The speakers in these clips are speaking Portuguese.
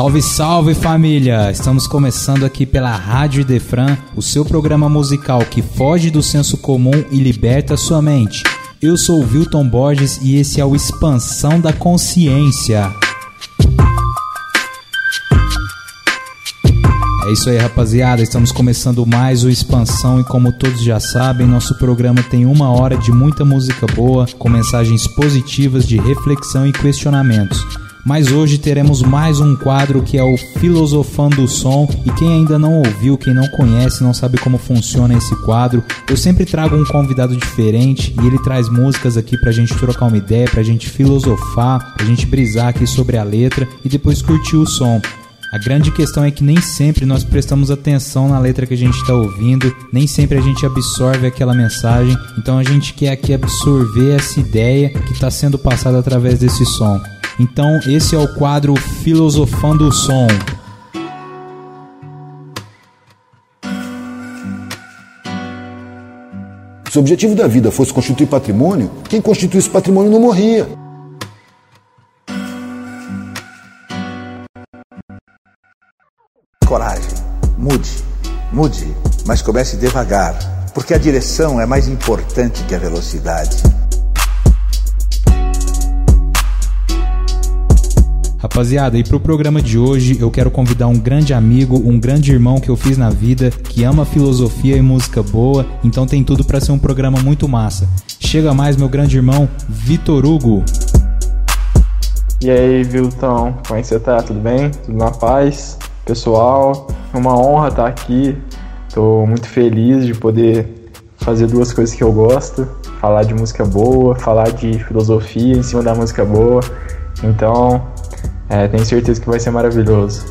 Salve, salve família! Estamos começando aqui pela Rádio Defran, o seu programa musical que foge do senso comum e liberta sua mente. Eu sou o Wilton Borges e esse é o Expansão da Consciência. É isso aí, rapaziada. Estamos começando mais o Expansão e, como todos já sabem, nosso programa tem uma hora de muita música boa, com mensagens positivas de reflexão e questionamentos. Mas hoje teremos mais um quadro que é o Filosofando o Som. E quem ainda não ouviu, quem não conhece, não sabe como funciona esse quadro, eu sempre trago um convidado diferente e ele traz músicas aqui pra gente trocar uma ideia, pra gente filosofar, pra gente brisar aqui sobre a letra e depois curtir o som. A grande questão é que nem sempre nós prestamos atenção na letra que a gente está ouvindo, nem sempre a gente absorve aquela mensagem, então a gente quer aqui absorver essa ideia que está sendo passada através desse som. Então, esse é o quadro Filosofando o Som. Se o objetivo da vida fosse constituir patrimônio, quem constituísse patrimônio não morria. Coragem, mude, mude, mas comece devagar, porque a direção é mais importante que a velocidade. Rapaziada, e pro programa de hoje eu quero convidar um grande amigo, um grande irmão que eu fiz na vida, que ama filosofia e música boa, então tem tudo para ser um programa muito massa. Chega mais, meu grande irmão, Vitor Hugo. E aí, Viltão, como é que você tá? Tudo bem? Tudo na paz? Pessoal, é uma honra estar aqui. Tô muito feliz de poder fazer duas coisas que eu gosto: falar de música boa, falar de filosofia em cima da música boa. Então, é, tenho certeza que vai ser maravilhoso.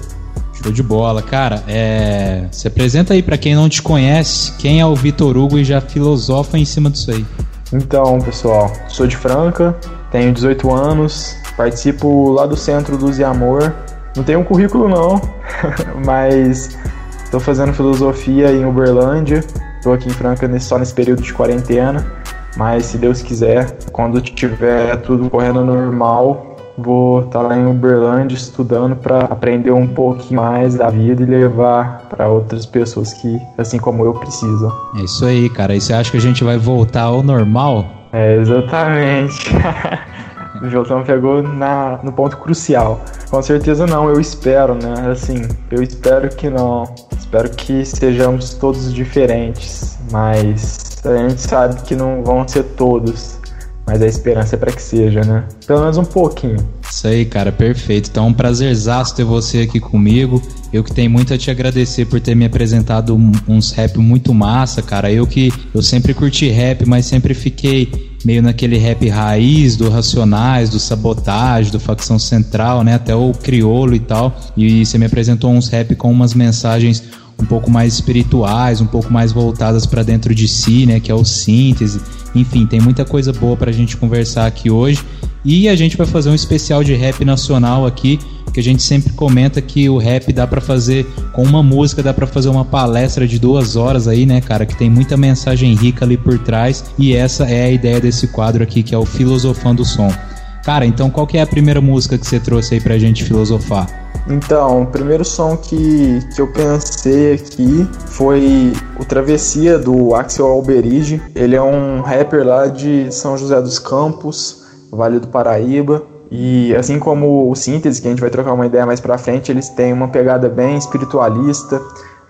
Show de bola, cara. É... Se apresenta aí para quem não te conhece, quem é o Vitor Hugo e já filosofa em cima disso aí. Então, pessoal, sou de Franca, tenho 18 anos, participo lá do Centro Luz e Amor. Não tenho um currículo não, mas estou fazendo filosofia em Uberlândia. Estou aqui em Franca só nesse período de quarentena, mas se Deus quiser, quando tiver tudo correndo normal, vou estar tá lá em Uberlândia estudando para aprender um pouquinho mais da vida e levar para outras pessoas que, assim como eu, precisam. É isso aí, cara. E você acha que a gente vai voltar ao normal? É, exatamente. o Jotão pegou na, no ponto crucial. Com certeza não, eu espero, né? Assim, eu espero que não. Espero que sejamos todos diferentes, mas a gente sabe que não vão ser todos. Mas a esperança é para que seja, né? Pelo menos um pouquinho. Isso aí, cara, perfeito. Então é um prazerzaço ter você aqui comigo. Eu que tenho muito a te agradecer por ter me apresentado uns rap muito massa, cara. Eu que eu sempre curti rap, mas sempre fiquei meio naquele rap raiz do Racionais, do Sabotagem, do Facção Central, né? Até o Criolo e tal. E você me apresentou uns rap com umas mensagens um pouco mais espirituais, um pouco mais voltadas para dentro de si, né? Que é o síntese. Enfim, tem muita coisa boa para a gente conversar aqui hoje. E a gente vai fazer um especial de rap nacional aqui, que a gente sempre comenta que o rap dá para fazer com uma música, dá para fazer uma palestra de duas horas aí, né, cara, que tem muita mensagem rica ali por trás. E essa é a ideia desse quadro aqui, que é o Filosofando o Som. Cara, então qual que é a primeira música que você trouxe aí pra gente filosofar? Então, o primeiro som que, que eu pensei aqui foi o Travessia do Axel Alberige. Ele é um rapper lá de São José dos Campos, Vale do Paraíba. E assim como o Síntese, que a gente vai trocar uma ideia mais pra frente, eles têm uma pegada bem espiritualista,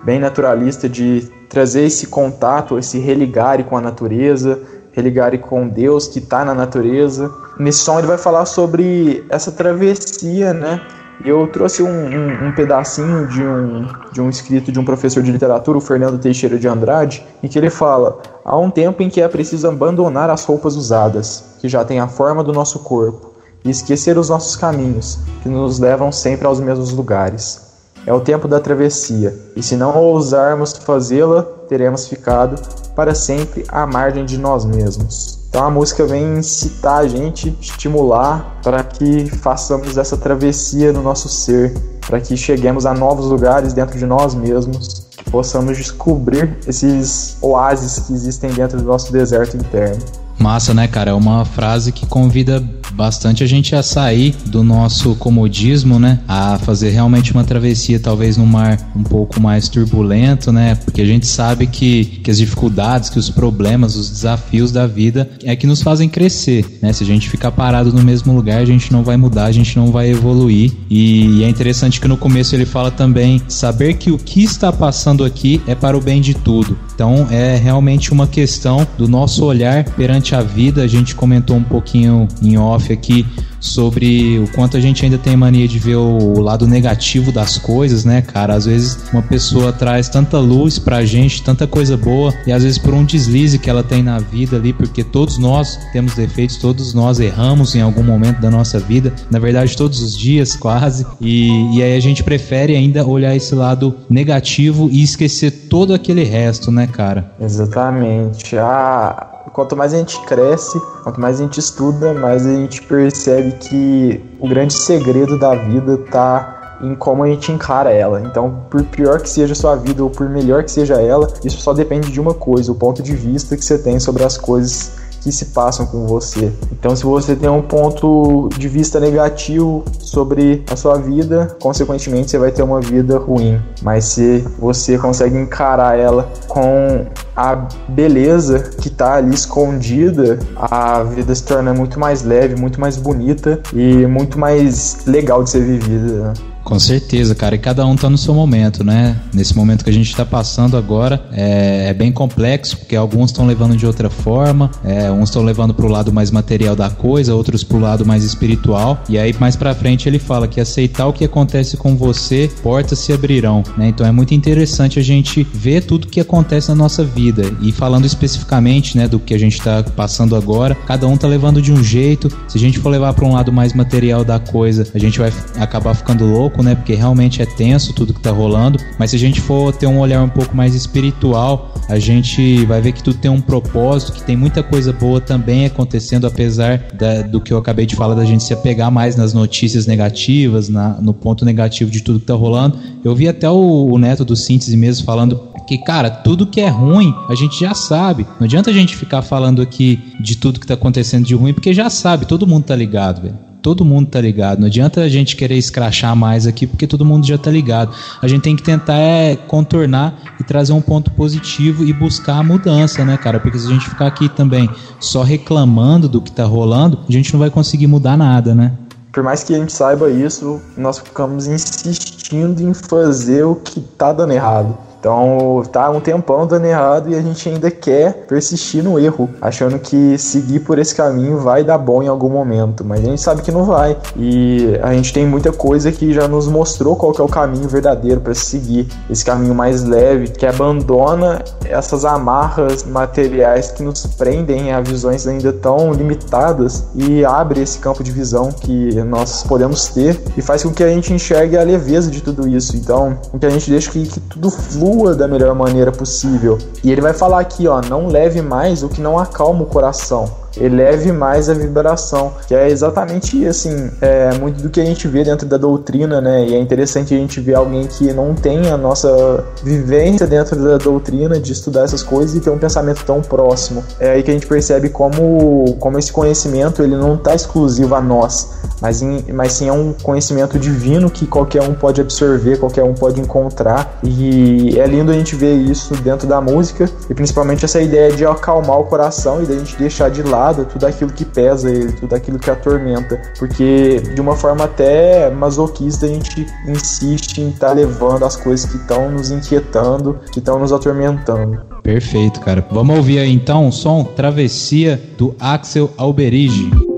bem naturalista de trazer esse contato, esse religare com a natureza, religare com Deus que está na natureza. Nesse som ele vai falar sobre essa travessia, né? Eu trouxe um, um, um, pedacinho de um, de um escrito de um professor de literatura, o Fernando Teixeira de Andrade, em que ele fala: há um tempo em que é preciso abandonar as roupas usadas, que já têm a forma do nosso corpo, e esquecer os nossos caminhos, que nos levam sempre aos mesmos lugares. É o tempo da travessia, e se não ousarmos fazê-la, teremos ficado para sempre à margem de nós mesmos. Então a música vem incitar a gente, estimular para que façamos essa travessia no nosso ser, para que cheguemos a novos lugares dentro de nós mesmos, que possamos descobrir esses oásis que existem dentro do nosso deserto interno. Massa, né, cara? É uma frase que convida bastante a gente a sair do nosso comodismo, né? A fazer realmente uma travessia, talvez num mar um pouco mais turbulento, né? Porque a gente sabe que, que as dificuldades, que os problemas, os desafios da vida é que nos fazem crescer, né? Se a gente ficar parado no mesmo lugar, a gente não vai mudar, a gente não vai evoluir. E, e é interessante que no começo ele fala também saber que o que está passando aqui é para o bem de tudo. Então é realmente uma questão do nosso olhar perante a vida. A gente comentou um pouquinho em off aqui sobre o quanto a gente ainda tem mania de ver o lado negativo das coisas, né, cara? Às vezes uma pessoa traz tanta luz pra gente, tanta coisa boa, e às vezes por um deslize que ela tem na vida ali, porque todos nós temos defeitos, todos nós erramos em algum momento da nossa vida, na verdade todos os dias quase, e, e aí a gente prefere ainda olhar esse lado negativo e esquecer todo aquele resto, né, cara? Exatamente. Ah, quanto mais a gente cresce, quanto mais a gente estuda, mais a gente percebe que o grande segredo da vida tá em como a gente encara ela. Então, por pior que seja a sua vida ou por melhor que seja ela, isso só depende de uma coisa, o ponto de vista que você tem sobre as coisas que se passam com você. Então, se você tem um ponto de vista negativo sobre a sua vida, consequentemente você vai ter uma vida ruim. Mas se você consegue encarar ela com a beleza que está ali escondida, a vida se torna muito mais leve, muito mais bonita e muito mais legal de ser vivida. Com certeza, cara. E cada um tá no seu momento, né? Nesse momento que a gente tá passando agora, é, é bem complexo, porque alguns estão levando de outra forma, é, uns estão levando pro lado mais material da coisa, outros pro lado mais espiritual. E aí, mais pra frente, ele fala que aceitar o que acontece com você, portas se abrirão, né? Então é muito interessante a gente ver tudo que acontece na nossa vida. E falando especificamente, né, do que a gente tá passando agora, cada um tá levando de um jeito. Se a gente for levar para um lado mais material da coisa, a gente vai acabar ficando louco pouco, né? Porque realmente é tenso tudo que tá rolando. Mas se a gente for ter um olhar um pouco mais espiritual, a gente vai ver que tudo tem um propósito, que tem muita coisa boa também acontecendo, apesar da, do que eu acabei de falar, da gente se apegar mais nas notícias negativas, na, no ponto negativo de tudo que tá rolando. Eu vi até o, o Neto do Síntese mesmo falando que, cara, tudo que é ruim a gente já sabe. Não adianta a gente ficar falando aqui de tudo que tá acontecendo de ruim, porque já sabe, todo mundo tá ligado, velho todo mundo tá ligado. Não adianta a gente querer escrachar mais aqui porque todo mundo já tá ligado. A gente tem que tentar é, contornar e trazer um ponto positivo e buscar a mudança, né, cara? Porque se a gente ficar aqui também só reclamando do que tá rolando, a gente não vai conseguir mudar nada, né? Por mais que a gente saiba isso, nós ficamos insistindo em fazer o que tá dando errado. Então tá um tempão dando errado e a gente ainda quer persistir no erro, achando que seguir por esse caminho vai dar bom em algum momento, mas a gente sabe que não vai. E a gente tem muita coisa que já nos mostrou qual é o caminho verdadeiro para seguir, esse caminho mais leve, que abandona essas amarras materiais que nos prendem a visões ainda tão limitadas e abre esse campo de visão que nós podemos ter e faz com que a gente enxergue a leveza de tudo isso. Então, com que a gente deixe que, que tudo flua flua da melhor maneira possível. E ele vai falar aqui, ó, não leve mais o que não acalma o coração eleve mais a vibração, que é exatamente assim, é muito do que a gente vê dentro da doutrina, né? E é interessante a gente ver alguém que não tem a nossa vivência dentro da doutrina de estudar essas coisas e ter um pensamento tão próximo. É aí que a gente percebe como, como esse conhecimento ele não está exclusivo a nós, mas, em, mas sim é um conhecimento divino que qualquer um pode absorver, qualquer um pode encontrar. E é lindo a gente ver isso dentro da música e principalmente essa ideia de acalmar o coração e da gente deixar de lado lado tudo aquilo que pesa ele, tudo aquilo que atormenta. Porque de uma forma até masoquista a gente insiste em estar tá levando as coisas que estão nos inquietando, que estão nos atormentando. Perfeito, cara. Vamos ouvir aí então o som Travessia do Axel Alberige.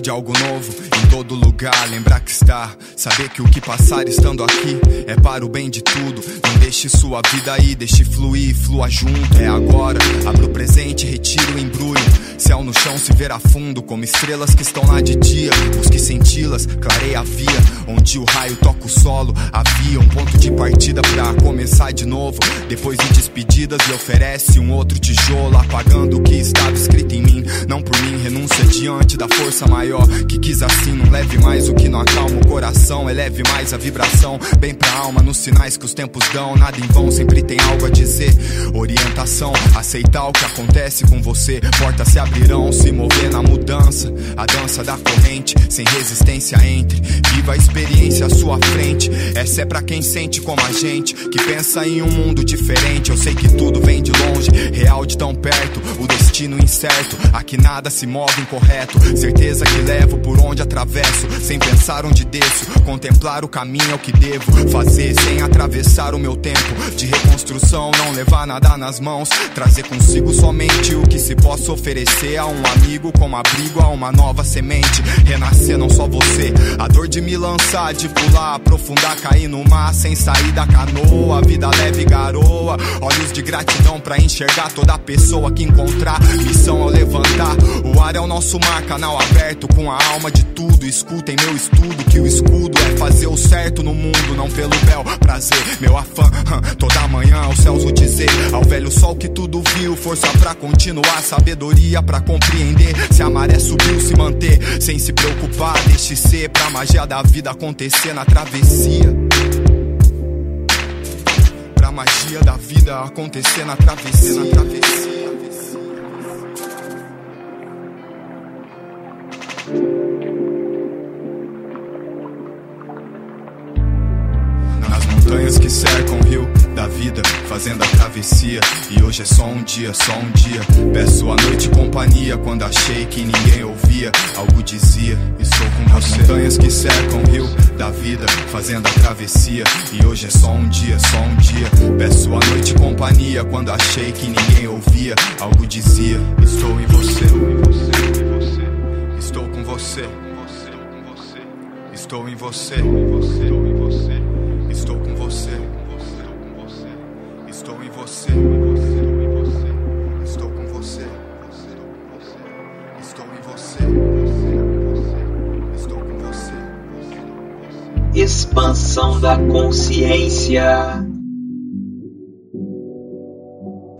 De algo novo todo lugar. Lembrar que está, saber que o que passar estando aqui é para o bem de tudo. Não deixe sua vida aí, deixe fluir, flua junto. É agora, abra o presente, retira o embrulho. Céu no chão se verá fundo, como estrelas que estão lá de dia. Busque senti-las, clareia a via, onde o raio toca o solo. Havia um ponto de partida pra começar de novo. Depois de despedidas, lhe oferece um outro tijolo, apagando o que estava escrito em mim. Não por mim, renúncia diante da força maior que quis assim. Não leve mais o que não acalma o coração, eleve mais a vibração. Bem pra alma, nos sinais que os tempos dão. Nada em vão, sempre tem algo a dizer. Orientação, aceitar o que acontece com você. Portas se abrirão, se mover na mudança. A dança da corrente, sem resistência entre. Viva a experiência à sua frente. Essa é pra quem sente como a gente, que pensa em um mundo diferente. Eu sei que tudo vem de longe, real de tão perto. O destino incerto, aqui nada se move incorreto. Certeza que levo por onde atravesso, sem pensar onde desço. Contemplar o caminho é o que devo fazer, sem atravessar o meu tempo de reconstrução. Não levar nada nas mãos, trazer consigo somente o que se possa oferecer a um amigo como abrigo a uma nova semente. Renascer não só você, a dor de me lançar, de pular, aprofundar, cair no mar sem sair da canoa. Vida leve garoa, olhos de gratidão pra enxergar toda pessoa que encontrar. Missão é levantar, o ar é o nosso mar, canal aberto com a alma de tudo. Escutem meu estudo, que o escudo é fazer o certo no mundo, não pelo bel prazer. Meu afã, toda manhã aos céus o dizer, ao velho sol que tudo viu, força pra continuar, sabedoria pra compreender. Se a maré subiu, se manter, sem se preocupar, deixe ser pra magia da vida acontecer na travessia. Pra magia da vida acontecer na travessia. Na travessia. Montanhas que cercam o rio da vida, fazendo a travessia. E hoje é só um dia, só um dia. Peço a noite companhia quando achei que ninguém ouvia. Algo dizia, estou com você. As montanhas que cercam o rio da vida, fazendo a travessia. E hoje é só um dia, só um dia. Peço a noite companhia quando achei que ninguém ouvia. Algo dizia, estou em você. Estou com você. Estou em você. Estou com você. Estou Estou com você. Estou em você. Estou com você. Expansão da consciência.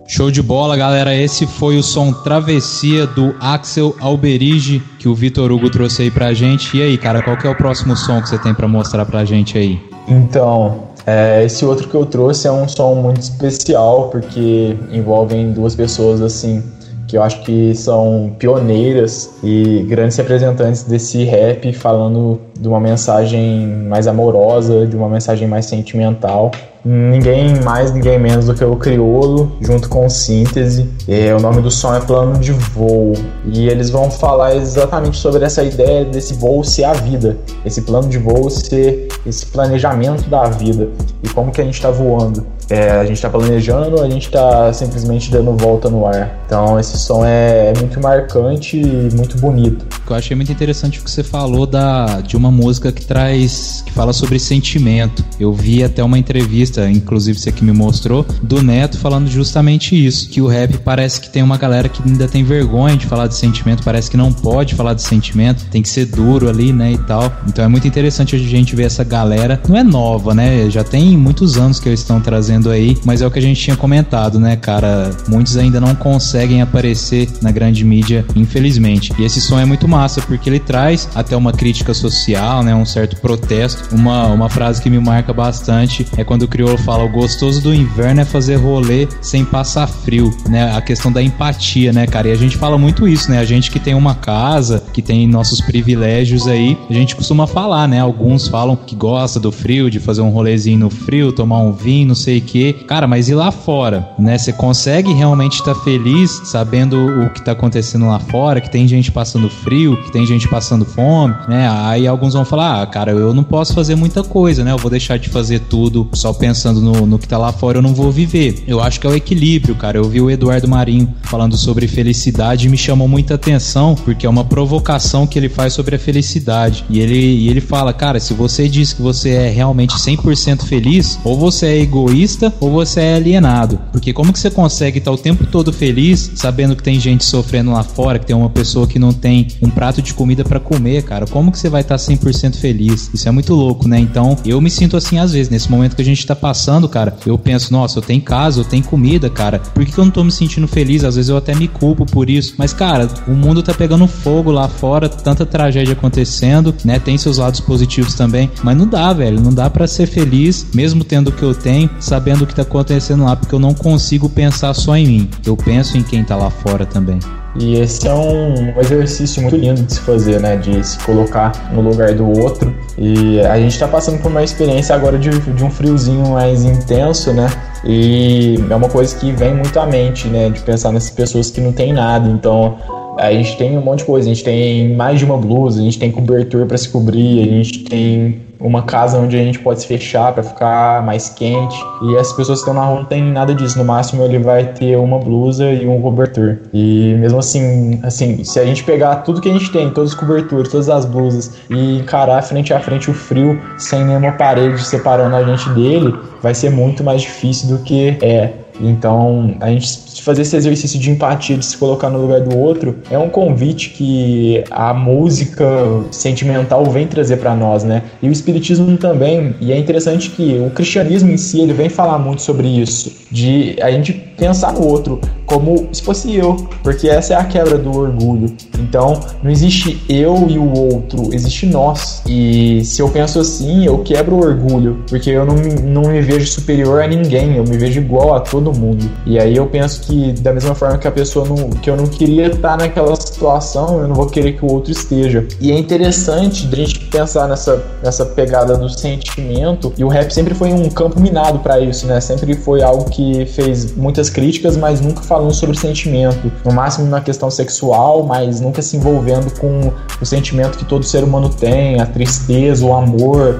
Show de bola, galera. Esse foi o som Travessia do Axel Alberige que o Vitor Hugo trouxe aí pra gente. E aí, cara, qual que é o próximo som que você tem pra mostrar pra gente aí? Então, é, esse outro que eu trouxe é um som muito especial porque envolvem duas pessoas assim que eu acho que são pioneiras e grandes representantes desse rap falando de uma mensagem mais amorosa, de uma mensagem mais sentimental. Ninguém mais, ninguém menos do que o Criolo, junto com Síntese. É, o nome do som é Plano de Voo. E eles vão falar exatamente sobre essa ideia desse voo ser a vida. Esse plano de voo ser esse planejamento da vida. E como que a gente está voando. É, a gente está planejando a gente está simplesmente dando volta no ar. Então esse som é, é muito marcante e muito bonito. Eu achei muito interessante o que você falou da, de uma música que traz. que fala sobre sentimento. Eu vi até uma entrevista, inclusive você que me mostrou, do Neto falando justamente isso. Que o rap parece que tem uma galera que ainda tem vergonha de falar de sentimento, parece que não pode falar de sentimento, tem que ser duro ali, né? E tal. Então é muito interessante a gente ver essa galera. Não é nova, né? Já tem muitos anos que eles estão trazendo aí, mas é o que a gente tinha comentado, né, cara? Muitos ainda não conseguem aparecer na grande mídia, infelizmente. E esse som é muito massa, porque ele traz até uma crítica social, né? Um certo protesto. Uma, uma frase que me marca bastante é quando o crioulo fala: o gostoso do inverno é fazer rolê sem passar frio, né? A questão da empatia, né, cara? E a gente fala muito isso, né? A gente que tem uma casa, que tem nossos privilégios aí, a gente costuma falar, né? Alguns falam que gosta do frio, de fazer um rolezinho no frio, tomar um vinho, não sei o quê. Cara, mas e lá fora, né? Você consegue realmente estar tá feliz sabendo o que tá acontecendo lá fora, que tem gente passando frio, que tem gente passando fome, né? Aí alguns vão falar, ah, cara, eu não posso fazer muita coisa, né? Eu vou deixar de fazer tudo só pensando no, no que tá lá fora, eu não vou viver. Eu acho que é o equilíbrio, cara. Eu vi o Eduardo Marinho falando sobre felicidade e me chamou muita atenção, porque é uma provocação que ele faz sobre a felicidade. E ele, e ele fala, cara, se você diz que você é realmente 100% feliz, ou você é egoísta ou você é alienado. Porque como que você consegue estar o tempo todo feliz, sabendo que tem gente sofrendo lá fora, que tem uma pessoa que não tem um prato de comida para comer, cara? Como que você vai estar 100% feliz? Isso é muito louco, né? Então, eu me sinto assim às vezes, nesse momento que a gente tá passando, cara, eu penso, nossa, eu tenho casa, eu tenho comida, cara. Por que, eu não tô me sentindo feliz? Às vezes eu até me culpo por isso. Mas, cara, o mundo tá pegando fogo lá fora, tanta tragédia acontecendo, né? Tem seus lados positivos também, mas não dá, velho. Não dá para ser feliz, mesmo tendo o que eu tenho, sabendo o que tá acontecendo lá, porque eu não consigo pensar só em mim. Eu penso em quem tá lá fora também. E esse é um exercício muito lindo de se fazer, né? De se colocar no lugar do outro. E a gente está passando por uma experiência agora de, de um friozinho mais intenso, né? E é uma coisa que vem muito à mente, né? De pensar nessas pessoas que não tem nada. Então, a gente tem um monte de coisa. A gente tem mais de uma blusa, a gente tem cobertor para se cobrir, a gente tem uma casa onde a gente pode se fechar para ficar mais quente. E as pessoas que estão na rua não tem nada disso. No máximo ele vai ter uma blusa e um cobertor. E mesmo assim, assim, se a gente pegar tudo que a gente tem, todos os cobertores, todas as blusas e encarar frente a frente o frio sem nenhuma parede separando a gente dele, vai ser muito mais difícil do que é. Então, a gente fazer esse exercício de empatia, de se colocar no lugar do outro, é um convite que a música sentimental vem trazer para nós, né? E o espiritismo também. E é interessante que o cristianismo em si, ele vem falar muito sobre isso, de a gente pensar no outro como se fosse eu, porque essa é a quebra do orgulho. Então, não existe eu e o outro, existe nós. E se eu penso assim, eu quebro o orgulho, porque eu não me, não me vejo superior a ninguém, eu me vejo igual a todo mundo. E aí eu penso que da mesma forma que a pessoa não, que eu não queria estar naquela situação, eu não vou querer que o outro esteja. E é interessante a gente pensar nessa, nessa pegada do sentimento, e o rap sempre foi um campo minado para isso, né? Sempre foi algo que fez muitas críticas, mas nunca falou falando sobre sentimento, no máximo na questão sexual, mas nunca se envolvendo com o sentimento que todo ser humano tem, a tristeza, o amor,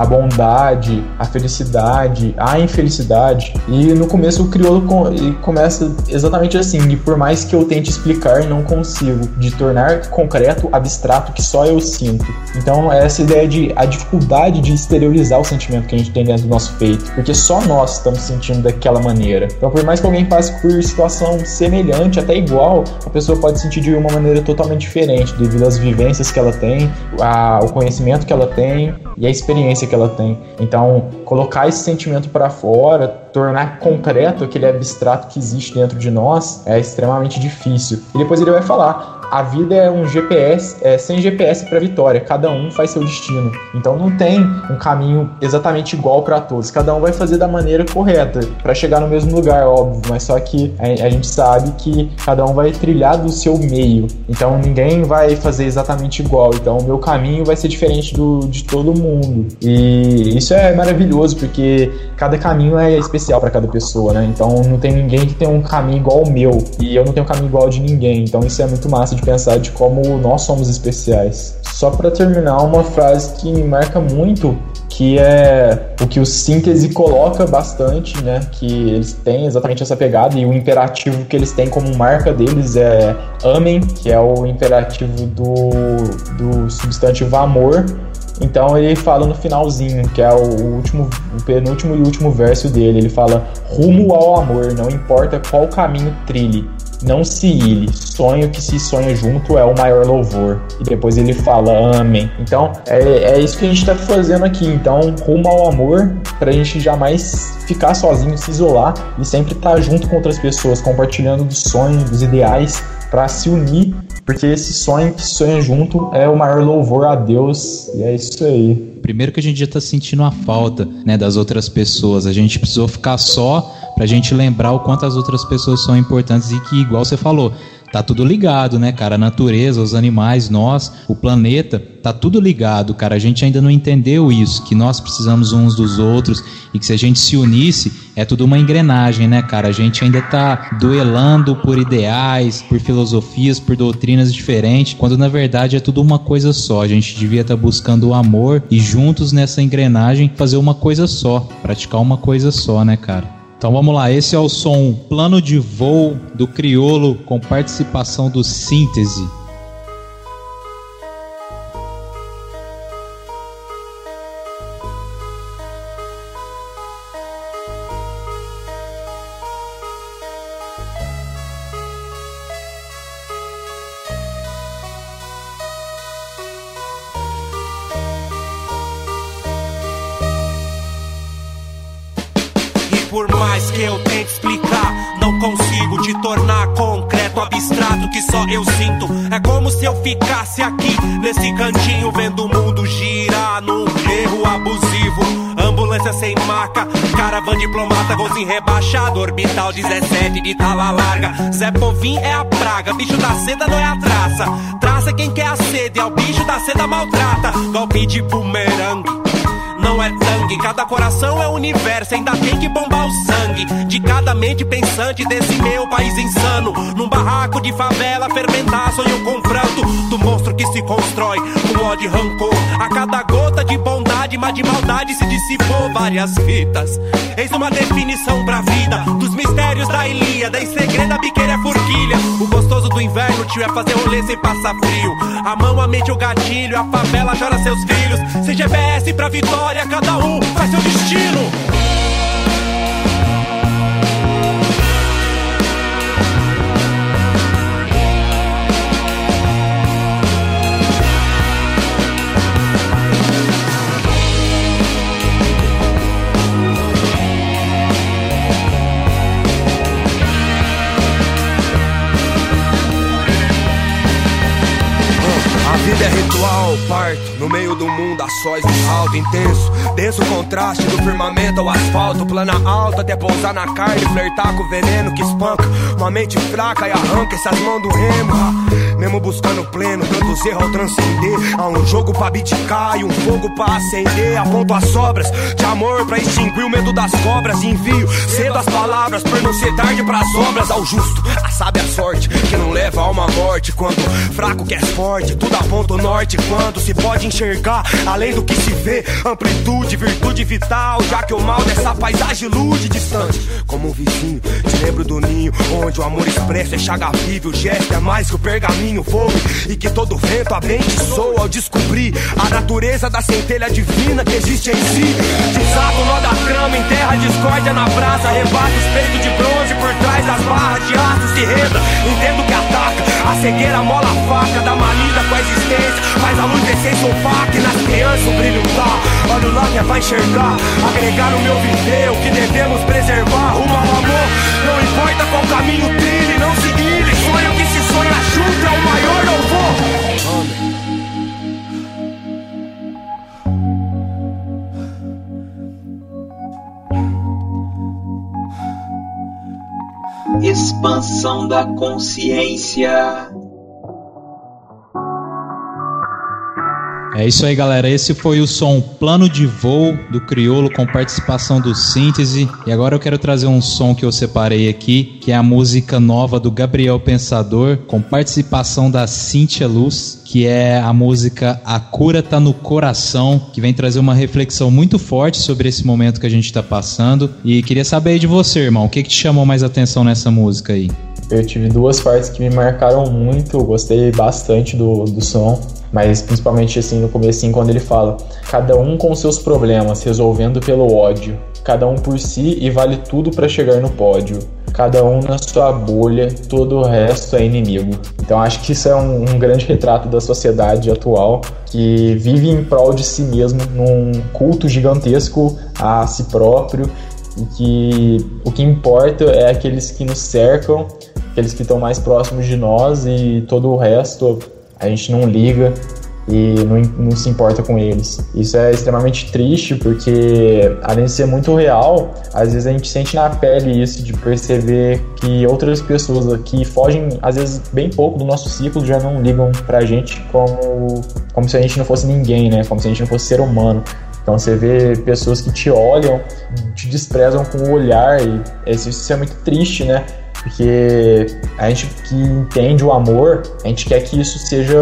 a bondade, a felicidade, a infelicidade. E no começo o crioulo começa exatamente assim, e por mais que eu tente explicar, não consigo, de tornar concreto abstrato que só eu sinto. Então essa ideia de a dificuldade de exteriorizar o sentimento que a gente tem dentro do nosso peito, porque só nós estamos sentindo daquela maneira. Então por mais que alguém passe por situação semelhante, até igual, a pessoa pode sentir de uma maneira totalmente diferente, devido às vivências que ela tem, a, o conhecimento que ela tem e a experiência que ela tem. Então, colocar esse sentimento para fora, tornar concreto aquele abstrato que existe dentro de nós é extremamente difícil. E depois ele vai falar: a vida é um GPS, é sem GPS para vitória. Cada um faz seu destino. Então não tem um caminho exatamente igual para todos. Cada um vai fazer da maneira correta para chegar no mesmo lugar, óbvio. Mas só que a, gente sabe que cada um vai trilhar do seu meio. Então ninguém vai fazer exatamente igual. Então o meu caminho vai ser diferente do de todo mundo. E isso é maravilhoso porque cada caminho é especial para cada pessoa, né? Então não tem ninguém que tem um caminho igual ao meu e eu não tenho um caminho igual de ninguém. Então isso é muito massa de pensar de como nós somos especiais. Só para terminar, uma frase que me marca muito, que é o que o síntese coloca bastante, né? Que eles têm exatamente essa pegada e o imperativo que eles têm como marca deles é amem, que é o imperativo do, do substantivo amor. Então ele fala no finalzinho, que é o último, o penúltimo e último verso dele, ele fala rumo ao amor, não importa qual caminho trilhe não se ilhe, sonho que se sonha junto é o maior louvor. E depois ele fala amém. Então é, é isso que a gente está fazendo aqui. Então, rumo ao amor, para a gente jamais ficar sozinho, se isolar e sempre estar tá junto com outras pessoas, compartilhando dos sonhos, dos ideais, para se unir, porque esse sonho que sonha junto é o maior louvor a Deus. E é isso aí. Primeiro que a gente já tá sentindo a falta, né, das outras pessoas. A gente precisou ficar só pra gente lembrar o quanto as outras pessoas são importantes e que, igual você falou, tá tudo ligado, né, cara? A natureza, os animais, nós, o planeta, tá tudo ligado, cara. A gente ainda não entendeu isso, que nós precisamos uns dos outros e que se a gente se unisse, é tudo uma engrenagem, né, cara? A gente ainda tá duelando por ideais, por filosofias, por doutrinas diferentes, quando na verdade é tudo uma coisa só. A gente devia estar tá buscando o amor e juntos nessa engrenagem fazer uma coisa só, praticar uma coisa só, né, cara? Então vamos lá, esse é o som plano de voo do Criolo com participação do Síntese. Ficasse aqui, nesse cantinho, vendo o mundo girar num erro abusivo. Ambulância sem maca, caravana diplomata, golzinho rebaixado, orbital 17 de tala larga. Zé Povim é a praga, bicho da seda não é a traça. Traça é quem quer a sede, é o bicho da seda maltrata. Golpe de bumerangue não é tangue. Cada coração é universo, ainda tem que bombar o sangue de cada mente pensante desse meu país insano. Num barraco de favela, fermentar sonho com pranto do monstro que se constrói com ódio e rancor. A cada gota de bondade, mas de maldade se dissipou várias fitas. Eis uma definição pra vida dos mistérios da Ilíada. Em segredo, a biqueira é forquilha. O gostoso do inverno, tio, é fazer rolê sem passar frio. A mão, a mente, o gatilho, a favela chora seus filhos. Sem GPS pra vitória história, cada um faz seu destino. Parto no meio do mundo a sóis um salto intenso. Denso contraste do firmamento ao asfalto. Plana alta até pousar na carne. Flertar com o veneno que espanca. Uma mente fraca e arranca essas mãos do remo. Mesmo buscando pleno, tantos erros ao transcender. Há um jogo pra abdicar e um fogo pra acender. Aponto as sobras de amor pra extinguir o medo das cobras. E envio cedo as palavras por não ser tarde pras obras. Ao justo, a sábia sorte que não leva a à morte. Quando fraco quer forte, tudo aponta o norte. Quando se pode enxergar além do que se vê. Amplitude, virtude vital, já que o mal dessa paisagem ilude distante. Como um vizinho, te lembro do ninho, onde o amor expresso é chaga viva. O gesto é mais que o pergaminho fogo. E que todo vento abençoa ao descobrir a natureza da centelha divina que existe em si. Desato o nó da trama, enterra a discórdia na brasa. Rebate os peitos de bronze por trás das barras de aço. Se renda, entendo que ataca. A cegueira mola a faca da malida com a existência. Faz a luz descer sofá que nas crianças o brilho tá. Olha lá que pra enxergar Agregar no meu viver o que devemos preservar Rumo ao amor. Não importa qual caminho trilhe Não se guile Sonho que se sonha junto é o maior louvor. Expansão da consciência. É isso aí, galera. Esse foi o som Plano de Voo do Criolo com participação do Síntese. E agora eu quero trazer um som que eu separei aqui, que é a música nova do Gabriel Pensador, com participação da Cíntia Luz, que é a música A Cura Tá no Coração, que vem trazer uma reflexão muito forte sobre esse momento que a gente está passando. E queria saber aí de você, irmão, o que, que te chamou mais atenção nessa música aí? Eu tive duas partes que me marcaram muito, eu gostei bastante do, do som mas principalmente assim no começo quando ele fala cada um com seus problemas resolvendo pelo ódio. Cada um por si e vale tudo para chegar no pódio. Cada um na sua bolha todo o resto é inimigo. Então acho que isso é um, um grande retrato da sociedade atual que vive em prol de si mesmo num culto gigantesco a si próprio e que o que importa é aqueles que nos cercam aqueles que estão mais próximos de nós e todo o resto a gente não liga e não, não, se importa com eles. Isso é extremamente triste porque, além de ser muito real, às vezes a gente sente na pele isso de perceber que outras pessoas que fogem, às vezes, bem pouco do nosso ciclo já não ligam pra gente como, como se a gente não fosse ninguém, né? Como se a gente não fosse ser humano. Então você vê pessoas que te olham, te desprezam com o olhar e isso é muito triste, né? Porque a gente que entende o amor, a gente quer que isso seja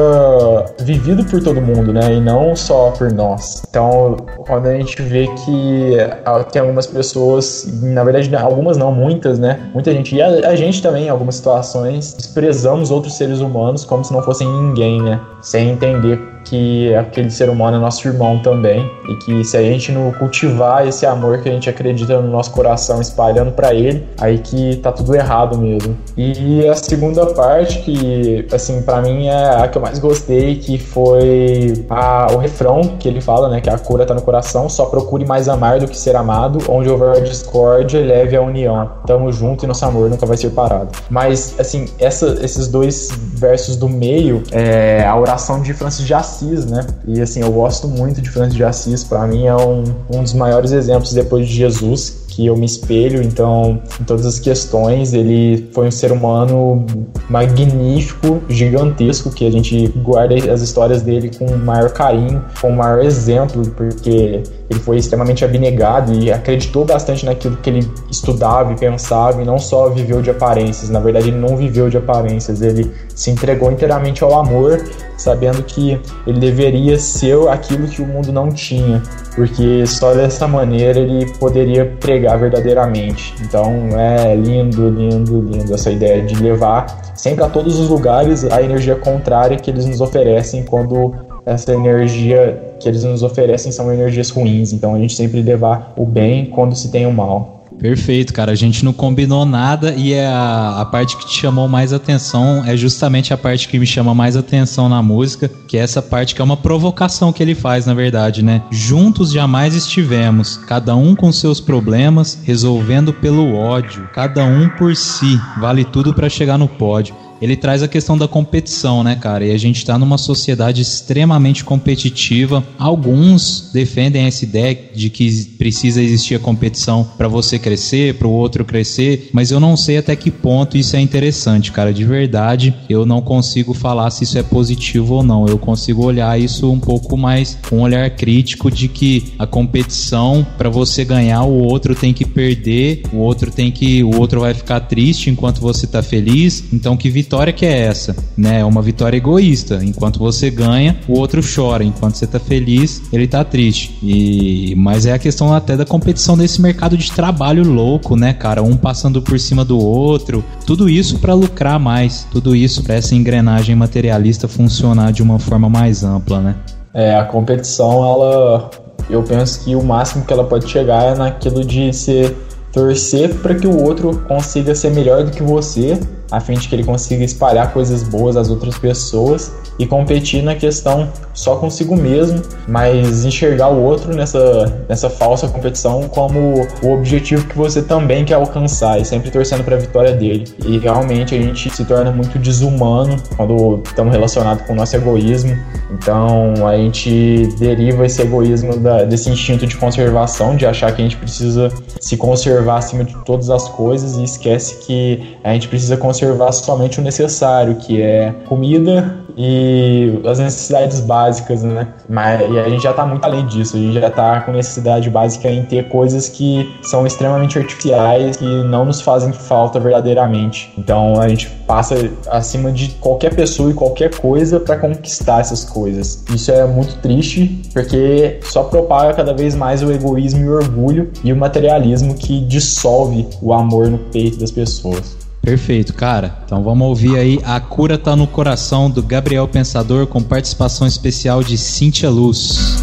vivido por todo mundo, né? E não só por nós. Então, quando a gente vê que ah, tem algumas pessoas, na verdade, algumas não, muitas, né? Muita gente, e a, a gente também, em algumas situações, desprezamos outros seres humanos como se não fossem ninguém, né? Sem entender que aquele ser humano é nosso irmão também e que se a gente não cultivar esse amor que a gente acredita no nosso coração espalhando para ele, aí que tá tudo errado mesmo. E a segunda parte que assim para mim é a que eu mais gostei, que foi a, o refrão que ele fala, né, que a cura tá no coração, só procure mais amar do que ser amado, onde houver discórdia, leve a união. Tamo junto e nosso amor nunca vai ser parado. Mas assim, essa, esses dois versos do meio, é a oração de Francis de Assis Assis, né? E assim, eu gosto muito de Francis de Assis, para mim é um, um dos maiores exemplos depois de Jesus, que eu me espelho, então, em todas as questões. Ele foi um ser humano magnífico, gigantesco, que a gente guarda as histórias dele com o maior carinho, com o maior exemplo, porque ele foi extremamente abnegado e acreditou bastante naquilo que ele estudava e pensava, e não só viveu de aparências. Na verdade, ele não viveu de aparências, ele se entregou inteiramente ao amor, sabendo que ele deveria ser aquilo que o mundo não tinha, porque só dessa maneira ele poderia pregar verdadeiramente. Então é lindo, lindo, lindo essa ideia de levar sempre a todos os lugares a energia contrária que eles nos oferecem quando essa energia que eles nos oferecem são energias ruins. Então a gente sempre levar o bem quando se tem o mal. Perfeito, cara. A gente não combinou nada e é a, a parte que te chamou mais atenção é justamente a parte que me chama mais atenção na música, que é essa parte que é uma provocação que ele faz, na verdade, né? Juntos jamais estivemos, cada um com seus problemas, resolvendo pelo ódio, cada um por si. Vale tudo para chegar no pódio ele traz a questão da competição, né, cara? E a gente está numa sociedade extremamente competitiva. Alguns defendem essa ideia de que precisa existir a competição para você crescer, para o outro crescer, mas eu não sei até que ponto isso é interessante, cara. De verdade, eu não consigo falar se isso é positivo ou não. Eu consigo olhar isso um pouco mais com um olhar crítico de que a competição para você ganhar, o outro tem que perder, o outro tem que, o outro vai ficar triste enquanto você tá feliz. Então que vitória que é essa, né? É uma vitória egoísta. Enquanto você ganha, o outro chora. Enquanto você tá feliz, ele tá triste. E mas é a questão até da competição desse mercado de trabalho louco, né, cara? Um passando por cima do outro. Tudo isso para lucrar mais. Tudo isso para essa engrenagem materialista funcionar de uma forma mais ampla, né? É, a competição, ela eu penso que o máximo que ela pode chegar é naquilo de ser torcer para que o outro consiga ser melhor do que você a fim de que ele consiga espalhar coisas boas às outras pessoas e competir na questão só consigo mesmo, mas enxergar o outro nessa, nessa falsa competição como o objetivo que você também quer alcançar e sempre torcendo para a vitória dele. E realmente a gente se torna muito desumano quando estamos relacionados com o nosso egoísmo. Então a gente deriva esse egoísmo da, desse instinto de conservação, de achar que a gente precisa se conservar acima de todas as coisas e esquece que a gente precisa conservar conservar somente o necessário, que é comida e as necessidades básicas, né? Mas e a gente já está muito além disso, a gente já está com necessidade básica em ter coisas que são extremamente artificiais e não nos fazem falta verdadeiramente. Então a gente passa acima de qualquer pessoa e qualquer coisa para conquistar essas coisas. Isso é muito triste porque só propaga cada vez mais o egoísmo e o orgulho e o materialismo que dissolve o amor no peito das pessoas. Perfeito, cara. Então vamos ouvir aí A Cura Tá no Coração do Gabriel Pensador com participação especial de Cíntia Luz.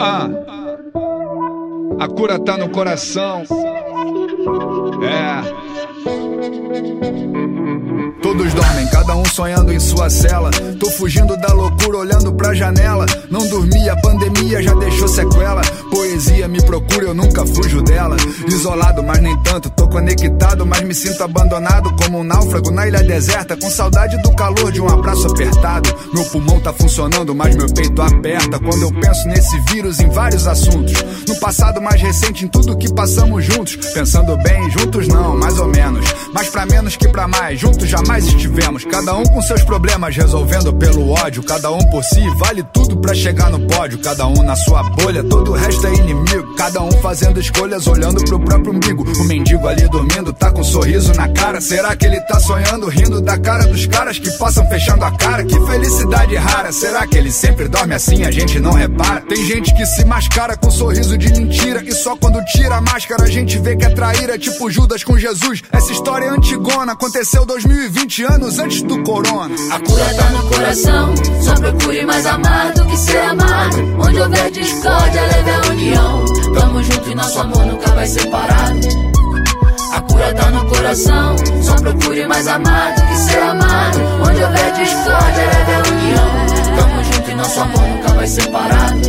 Ah, a cura tá no coração. É. Todos dormem, cada um sonhando em sua cela. Tô fugindo da loucura, olhando pra janela. Não dormi, a pandemia já deixou sequela. Poesia me procura, eu nunca fujo dela. Isolado, mas nem tanto. Tô conectado, mas me sinto abandonado como um náufrago na ilha deserta. Com saudade do calor de um abraço apertado. Meu pulmão tá funcionando, mas meu peito aperta. Quando eu penso nesse vírus em vários assuntos. No passado mais recente, em tudo que passamos juntos. Pensando bem, juntos não, mais ou menos. Mas pra menos que pra mais, juntos jamais estivemos. Cada um com seus problemas, resolvendo pelo ódio. Cada um por si, vale tudo pra chegar no pódio. Cada um na sua bolha, todo o resto é inimigo. Cada um fazendo escolhas, olhando pro próprio umbigo. O mendigo ali dormindo, tá com um sorriso na cara. Será que ele tá sonhando, rindo da cara dos caras que passam fechando a cara? Que felicidade rara. Será que ele sempre dorme assim? A gente não repara. Tem gente que se mascara com um sorriso de mentira. E só quando tira a máscara a gente vê que é traíra. Tipo Judas com Jesus. Essa história é antigona. Aconteceu 2020 anos antes do corona. A cura tá no coração. Só procure mais amar do que ser amado. Onde houver discórdia, leve a união. Tamo junto e nosso amor nunca vai separado. A cura tá no coração. Só procure mais amar do que ser amado. Onde houver discórdia, leve a união. Tamo junto e nosso amor nunca vai separado.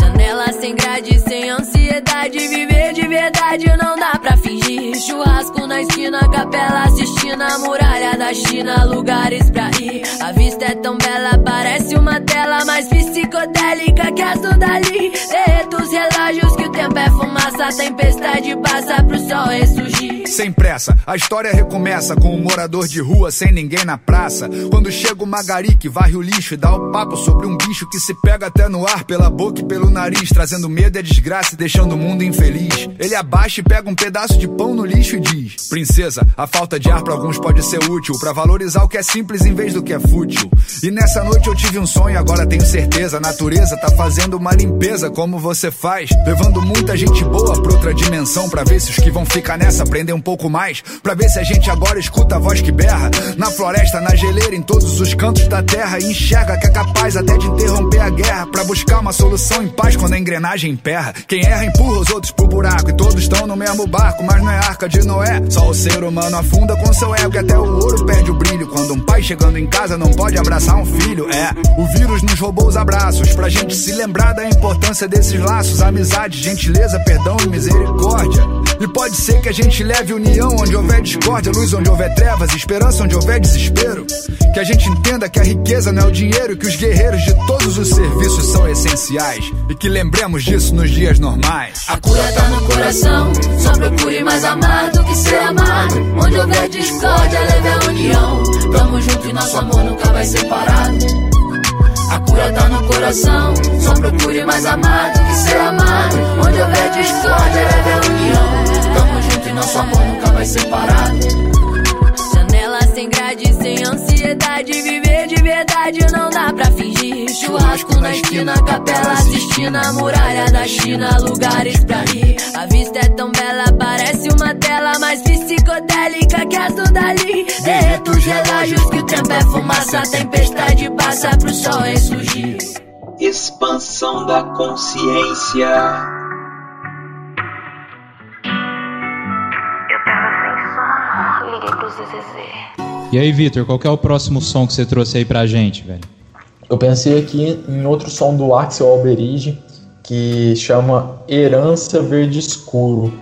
Janela sem grade, sem ansiedade. Viver de verdade não dá pra fingir. Churrasco na esquina, capela assistindo a muralha da China. Lugares pra ir. A vista é tão bela, parece uma tela mais psicodélica que as do Dali. Derreto os relógios que o tempo é fumaça. Tempestade passa pro sol ressurgir. Sem pressa, a história recomeça com um morador de rua sem ninguém na praça. Quando chega o Magari que varre o lixo e dá o papo sobre um bicho que se pega até no ar pela boca e pelo nariz, trazendo medo e desgraça e deixando o mundo infeliz. Ele abaixa e pega um pedaço de pão no lixo e diz: Princesa, a falta de ar pra alguns pode ser útil pra valorizar o que é simples em vez do que é fútil. E nessa noite eu tive um sonho, agora tenho certeza. A natureza tá fazendo uma limpeza como você faz, levando muita gente boa pra outra dimensão pra ver se os que vão ficar nessa aprendem um pouco mais. Pra ver se a gente agora escuta a voz que berra na floresta, na geleira, em todos os cantos da terra e enxerga que é capaz até de interromper a guerra pra buscar uma solução em paz quando a engrenagem emperra. Quem erra empurra os outros pro buraco e todos estão no mesmo barco, mas não é arca de Noé. Só o ser humano afunda com seu ego e até o ouro perde o brilho quando um pai chegando em casa não pode abraçar um filho. É, o vírus nos roubou os abraços pra gente se lembrar da importância desses laços, amizade, gentileza, perdão e misericórdia. E pode ser que a gente leve união onde houver discórdia, luz onde houver trevas, esperança onde houver desespero. Que a gente entenda que a riqueza não é o dinheiro, que os guerreiros de todos os serviços são essenciais. E que lembremos disso nos dias normais. A cura tá no coração. Só procure mais amar do que ser amado. Onde houver discórdia, leve a união. Tamo junto e nosso amor nunca vai separado. A cura tá no coração. Só procure mais amar do que ser amado. Onde houver discórdia, leve a união. Tamo junto e nosso amor nunca vai separado. Janela sem grade, sem ansiedade. Viver verdade não dá pra fingir. Churrasco na esquina, capela assistindo a muralha da China. Lugares pra ir. A vista é tão bela, parece uma tela mais psicodélica que as do Dali. Derreto os relógios que o tempo é fumaça. Tempestade passa pro sol ressurgir. Expansão da consciência. Liguei pro ZZZ. E aí, Vitor, qual é o próximo som que você trouxe aí pra gente, velho? Eu pensei aqui em outro som do Axel Alberige que chama Herança Verde Escuro.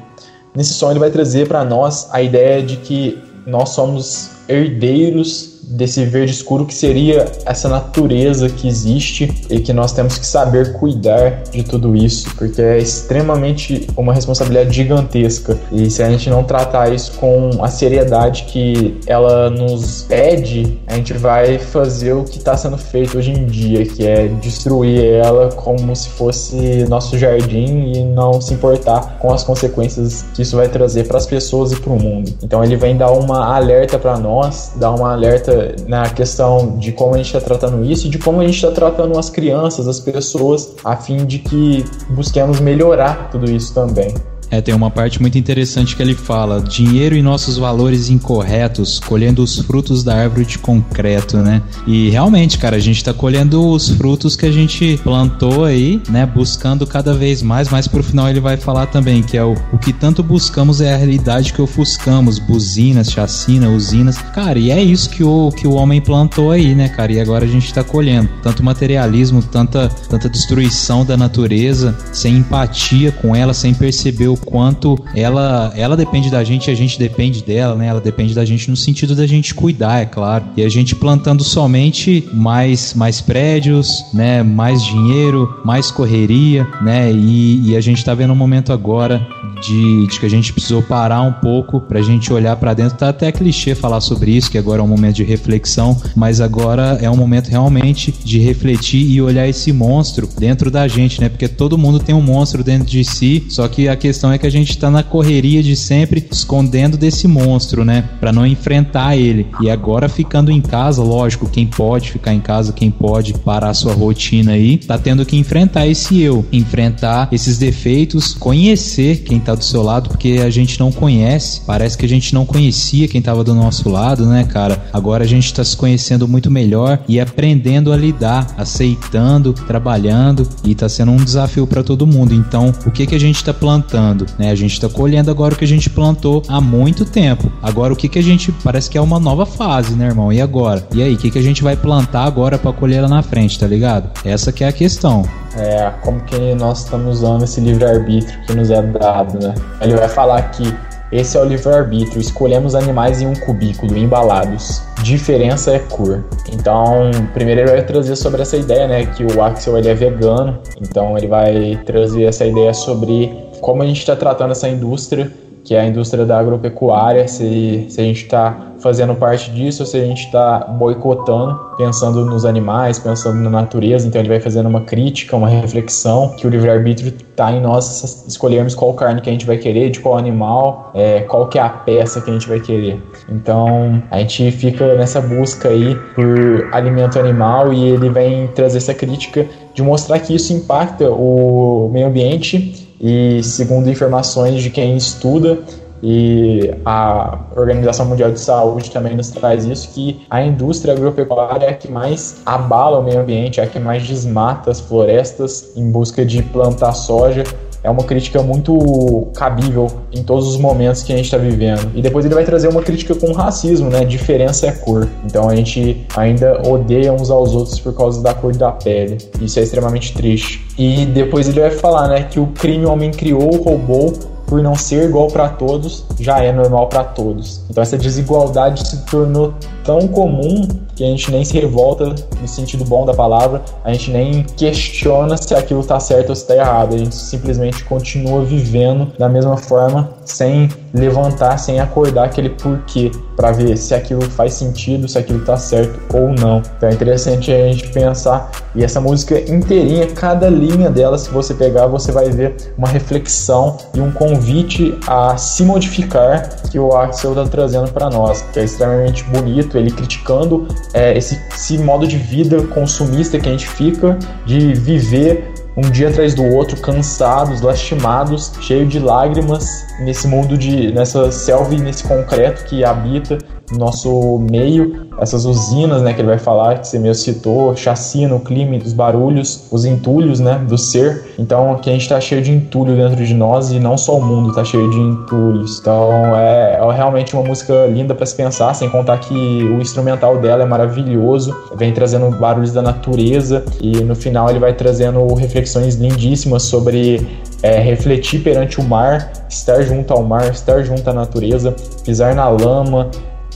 Nesse som ele vai trazer para nós a ideia de que nós somos herdeiros desse verde escuro que seria essa natureza que existe e que nós temos que saber cuidar de tudo isso, porque é extremamente uma responsabilidade gigantesca. E se a gente não tratar isso com a seriedade que ela nos pede, a gente vai fazer o que está sendo feito hoje em dia, que é destruir ela como se fosse nosso jardim e não se importar com as consequências que isso vai trazer para as pessoas e para o mundo. Então ele vem dar uma alerta para nós, dar uma alerta na questão de como a gente está tratando isso e de como a gente está tratando as crianças, as pessoas, a fim de que busquemos melhorar tudo isso também. É, tem uma parte muito interessante que ele fala: dinheiro e nossos valores incorretos, colhendo os frutos da árvore de concreto, né? E realmente, cara, a gente tá colhendo os frutos que a gente plantou aí, né? Buscando cada vez mais, mas pro final ele vai falar também que é o, o que tanto buscamos é a realidade que ofuscamos, buzinas, chacina, usinas. Cara, e é isso que o, que o homem plantou aí, né, cara? E agora a gente tá colhendo. Tanto materialismo, tanta, tanta destruição da natureza, sem empatia com ela, sem perceber o quanto ela, ela depende da gente e a gente depende dela, né? Ela depende da gente no sentido da gente cuidar, é claro. E a gente plantando somente mais, mais prédios, né? Mais dinheiro, mais correria, né? E, e a gente tá vendo um momento agora de, de, que a gente precisou parar um pouco pra gente olhar para dentro. Tá até clichê falar sobre isso, que agora é um momento de reflexão, mas agora é um momento realmente de refletir e olhar esse monstro dentro da gente, né? Porque todo mundo tem um monstro dentro de si, só que a questão é que a gente tá na correria de sempre escondendo desse monstro, né? Para não enfrentar ele. E agora ficando em casa, lógico, quem pode ficar em casa, quem pode parar a sua rotina aí, tá tendo que enfrentar esse eu, enfrentar esses defeitos, conhecer quem tá do seu lado, porque a gente não conhece, parece que a gente não conhecia quem tava do nosso lado, né, cara? Agora a gente tá se conhecendo muito melhor e aprendendo a lidar, aceitando, trabalhando e tá sendo um desafio para todo mundo. Então, o que que a gente tá plantando, né? A gente tá colhendo agora o que a gente plantou há muito tempo. Agora o que que a gente parece que é uma nova fase, né, irmão? E agora? E aí, o que que a gente vai plantar agora para colher lá na frente, tá ligado? Essa que é a questão. É, como que nós estamos usando esse livre-arbítrio que nos é dado, né? Ele vai falar que esse é o livre-arbítrio. Escolhemos animais em um cubículo, embalados. Diferença é cor. Então, primeiro ele vai trazer sobre essa ideia, né? Que o Axel ele é vegano. Então, ele vai trazer essa ideia sobre como a gente está tratando essa indústria, que é a indústria da agropecuária, se, se a gente está fazendo parte disso, ou se a gente está boicotando, pensando nos animais, pensando na natureza. Então ele vai fazendo uma crítica, uma reflexão, que o livre-arbítrio está em nós escolhermos qual carne que a gente vai querer, de qual animal, é, qual que é a peça que a gente vai querer. Então a gente fica nessa busca aí por alimento animal e ele vem trazer essa crítica de mostrar que isso impacta o meio ambiente e segundo informações de quem estuda e a Organização Mundial de Saúde também nos traz isso, que a indústria agropecuária é a que mais abala o meio ambiente, é a que mais desmata as florestas em busca de plantar soja é uma crítica muito cabível em todos os momentos que a gente está vivendo. E depois ele vai trazer uma crítica com racismo, né? Diferença é cor. Então a gente ainda odeia uns aos outros por causa da cor da pele. Isso é extremamente triste. E depois ele vai falar, né, que o crime o homem criou, roubou por não ser igual para todos, já é normal para todos. Então essa desigualdade se tornou tão comum que a gente nem se revolta no sentido bom da palavra, a gente nem questiona se aquilo está certo ou se está errado, a gente simplesmente continua vivendo da mesma forma, sem levantar, sem acordar aquele porquê, para ver se aquilo faz sentido, se aquilo está certo ou não. Então é interessante a gente pensar, e essa música inteirinha, cada linha dela, se você pegar, você vai ver uma reflexão e um convite a se modificar que o Axel está trazendo para nós, que é extremamente bonito, ele criticando é, esse, esse modo de vida consumista que a gente fica, de viver um dia atrás do outro, cansados, lastimados, cheio de lágrimas nesse mundo de nessa selva e nesse concreto que habita nosso meio essas usinas, né, que ele vai falar, que você mesmo citou, chacina, o clima, os barulhos, os entulhos, né, do ser. Então, aqui a gente está cheio de entulho dentro de nós e não só o mundo está cheio de entulhos. Então, é, é realmente uma música linda para se pensar, sem contar que o instrumental dela é maravilhoso, vem trazendo barulhos da natureza e no final ele vai trazendo reflexões lindíssimas sobre é, refletir perante o mar, estar junto ao mar, estar junto à natureza, pisar na lama,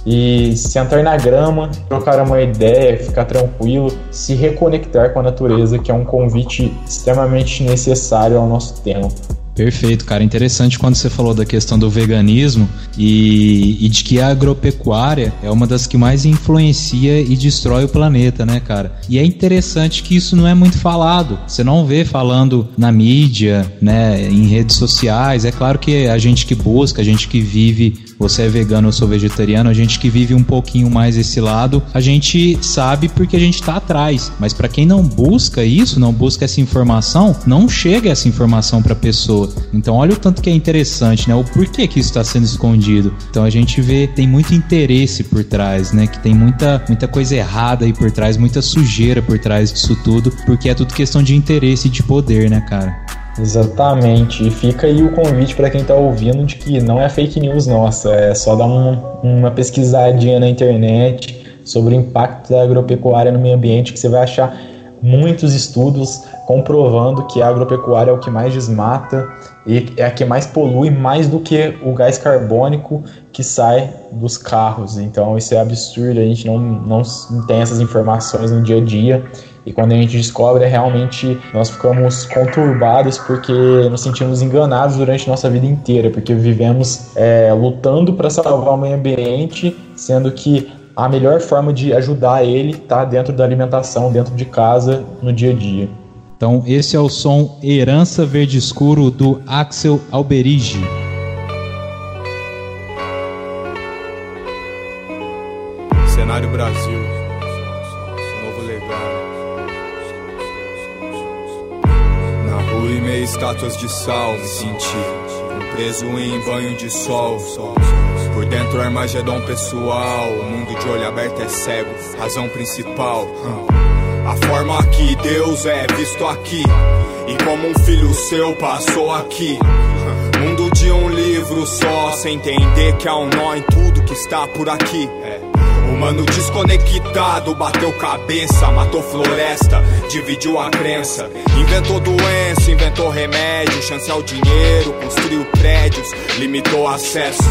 e sentar na grama, trocar uma ideia, ficar tranquilo, se reconectar com a natureza, que é um convite extremamente necessário ao nosso tempo. Perfeito, cara. Interessante quando você falou da questão do veganismo e, e, de que a agropecuária é uma das que mais influencia e destrói o planeta, né, cara? E é interessante que isso não é muito falado. Você não vê falando na mídia, né, em redes sociais. É claro que a gente que busca, a gente que vive você é vegano ou sou vegetariano, a gente que vive um pouquinho mais esse lado, a gente sabe porque a gente tá atrás. Mas para quem não busca isso, não busca essa informação, não chega essa informação para a pessoa. Então olha o tanto que é interessante, né? O porquê que isso está sendo escondido. Então a gente vê tem muito interesse por trás, né? Que tem muita muita coisa errada aí por trás, muita sujeira por trás disso tudo, porque é tudo questão de interesse e de poder, né, cara? Exatamente. E fica aí o convite para quem está ouvindo de que não é fake news nossa, é só dar um, uma pesquisadinha na internet sobre o impacto da agropecuária no meio ambiente que você vai achar muitos estudos comprovando que a agropecuária é o que mais desmata e é a que mais polui mais do que o gás carbônico que sai dos carros. Então isso é absurdo, a gente não, não tem essas informações no dia a dia. E quando a gente descobre, realmente nós ficamos conturbados porque nos sentimos enganados durante nossa vida inteira, porque vivemos é, lutando para salvar o meio ambiente, sendo que a melhor forma de ajudar ele está dentro da alimentação, dentro de casa, no dia a dia. Então, esse é o som Herança Verde Escuro do Axel Alberigi. Estátuas de sal, me senti. Preso em banho de sol. Por dentro Armagedon pessoal, o mundo de olho aberto é cego, razão principal. A forma que Deus é visto aqui, e como um filho seu passou aqui. Mundo de um livro só, sem entender que há um nó em tudo que está por aqui. Humano desconectado, bateu cabeça, matou floresta, dividiu a crença. Inventou doença, inventou remédio, chancel dinheiro, construiu prédios, limitou acesso.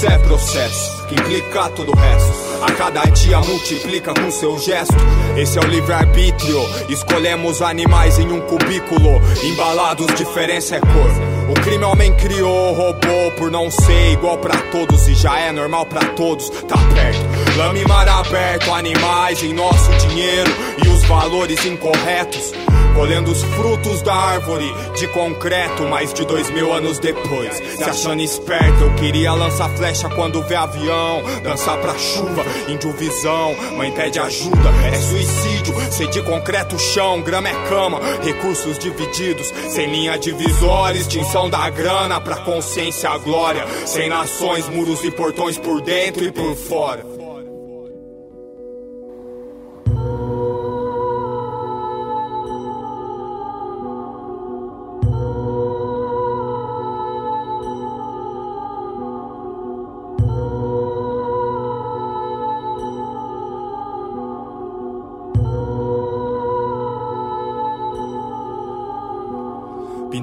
Justiça é processo, que implica todo o resto. A cada dia multiplica com seu gesto. Esse é o livre-arbítrio. Escolhemos animais em um cubículo. Embalados, diferença é cor. O crime homem criou, roubou por não ser igual pra todos e já é normal pra todos, tá perto. Lama e mar aberto, animais em nosso dinheiro e os valores incorretos. Colhendo os frutos da árvore de concreto, mais de dois mil anos depois. Se achando esperto, eu queria lançar flecha quando vê avião. Dançar pra chuva, índio visão. Mãe pede ajuda, é suicídio. Ser de concreto chão, grama é cama. Recursos divididos, sem linha divisória. Extinção da grana pra consciência a glória. Sem nações, muros e portões por dentro e por fora.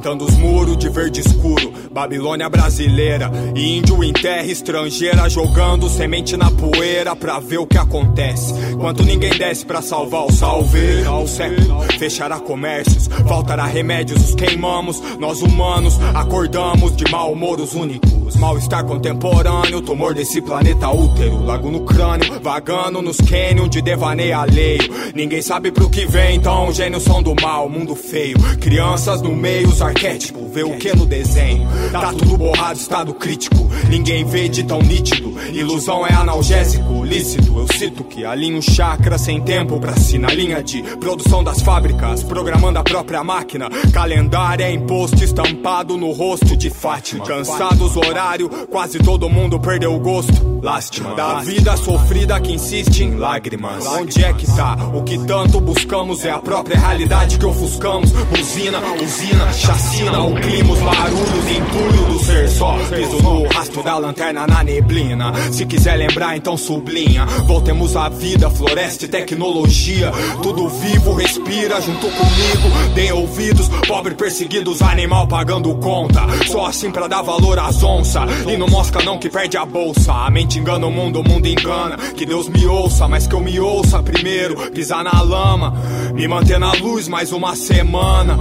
Pintando os muros de verde escuro, Babilônia brasileira índio em terra estrangeira jogando semente na poeira pra ver o que acontece. Quanto ninguém desce pra salvar o salveiro, o século fechará comércios, faltará remédios, os queimamos. Nós humanos acordamos de mau humor os únicos. Mal-estar contemporâneo, tumor desse planeta útero. Lago no crânio, vagando nos cânions de devaneio alheio. Ninguém sabe pro que vem, então gênios são do mal, mundo feio. Crianças no meio, os arquétipos, vê o que no desenho. Tá tudo borrado, estado crítico. Ninguém vê de tão nítido. Ilusão é analgésico, lícito. Eu cito que alinho chakra sem tempo pra si na linha de produção das fábricas, programando a própria máquina. Calendário é imposto estampado no rosto de Fátima. Cansados horário, quase todo mundo perdeu o gosto. Lástima da vida sofrida que insiste em lágrimas. Onde é que tá? O que tanto buscamos é a própria realidade que ofuscamos. Buzina, usina, chacina, o clima, os barulhos, entulho do ser só. Piso no rastro da lanterna na neblina. Se quiser lembrar, então sublinha. Voltemos à vida, floresta e tecnologia. Tudo vivo respira junto comigo. Deem ouvidos, pobre perseguidos, animal pagando conta. Só assim pra dar valor às onças. E não mosca não que perde a bolsa. A mente engana o mundo, o mundo engana. Que Deus me ouça, mas que eu me ouça primeiro. Pisar na lama, me manter na luz mais uma semana.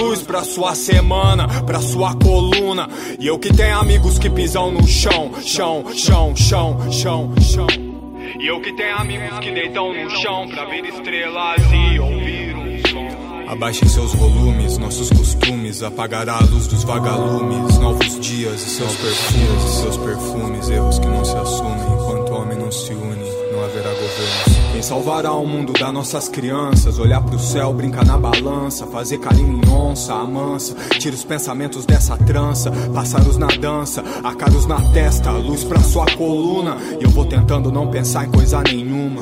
Luz, pra sua semana, pra sua coluna. E eu que tenho amigos que pisam no chão, chão, chão, chão, chão, chão. E eu que tenho amigos que deitam no chão pra ver estrelas e ouvir um som. Abaixem seus volumes, nossos costumes. Apagará a luz dos vagalumes. Novos dias e seus perfumes, e seus perfumes. Erros que não se assumem enquanto o homem não se une. Não haverá governo. Quem salvará o mundo das nossas crianças? Olhar pro céu, brincar na balança. Fazer carinho em onça, amansa. Tira os pensamentos dessa trança. Pássaros na dança, acaros na testa. Luz pra sua coluna. E eu vou tentando não pensar em coisa nenhuma.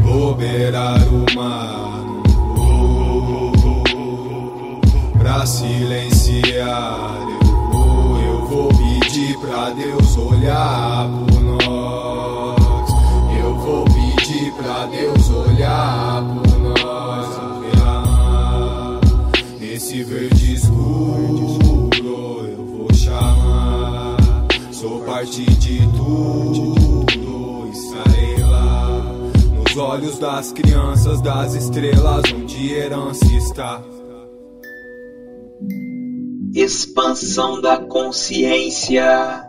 Vou beirar o mar pra silenciar. Eu vou, eu vou pedir pra Deus olhar nós. Eu vou pedir pra Deus olhar por nós. Nesse verde escuro eu vou chamar. Sou parte de tudo, estarei lá. Nos olhos das crianças, das estrelas, onde herança está. Expansão da consciência.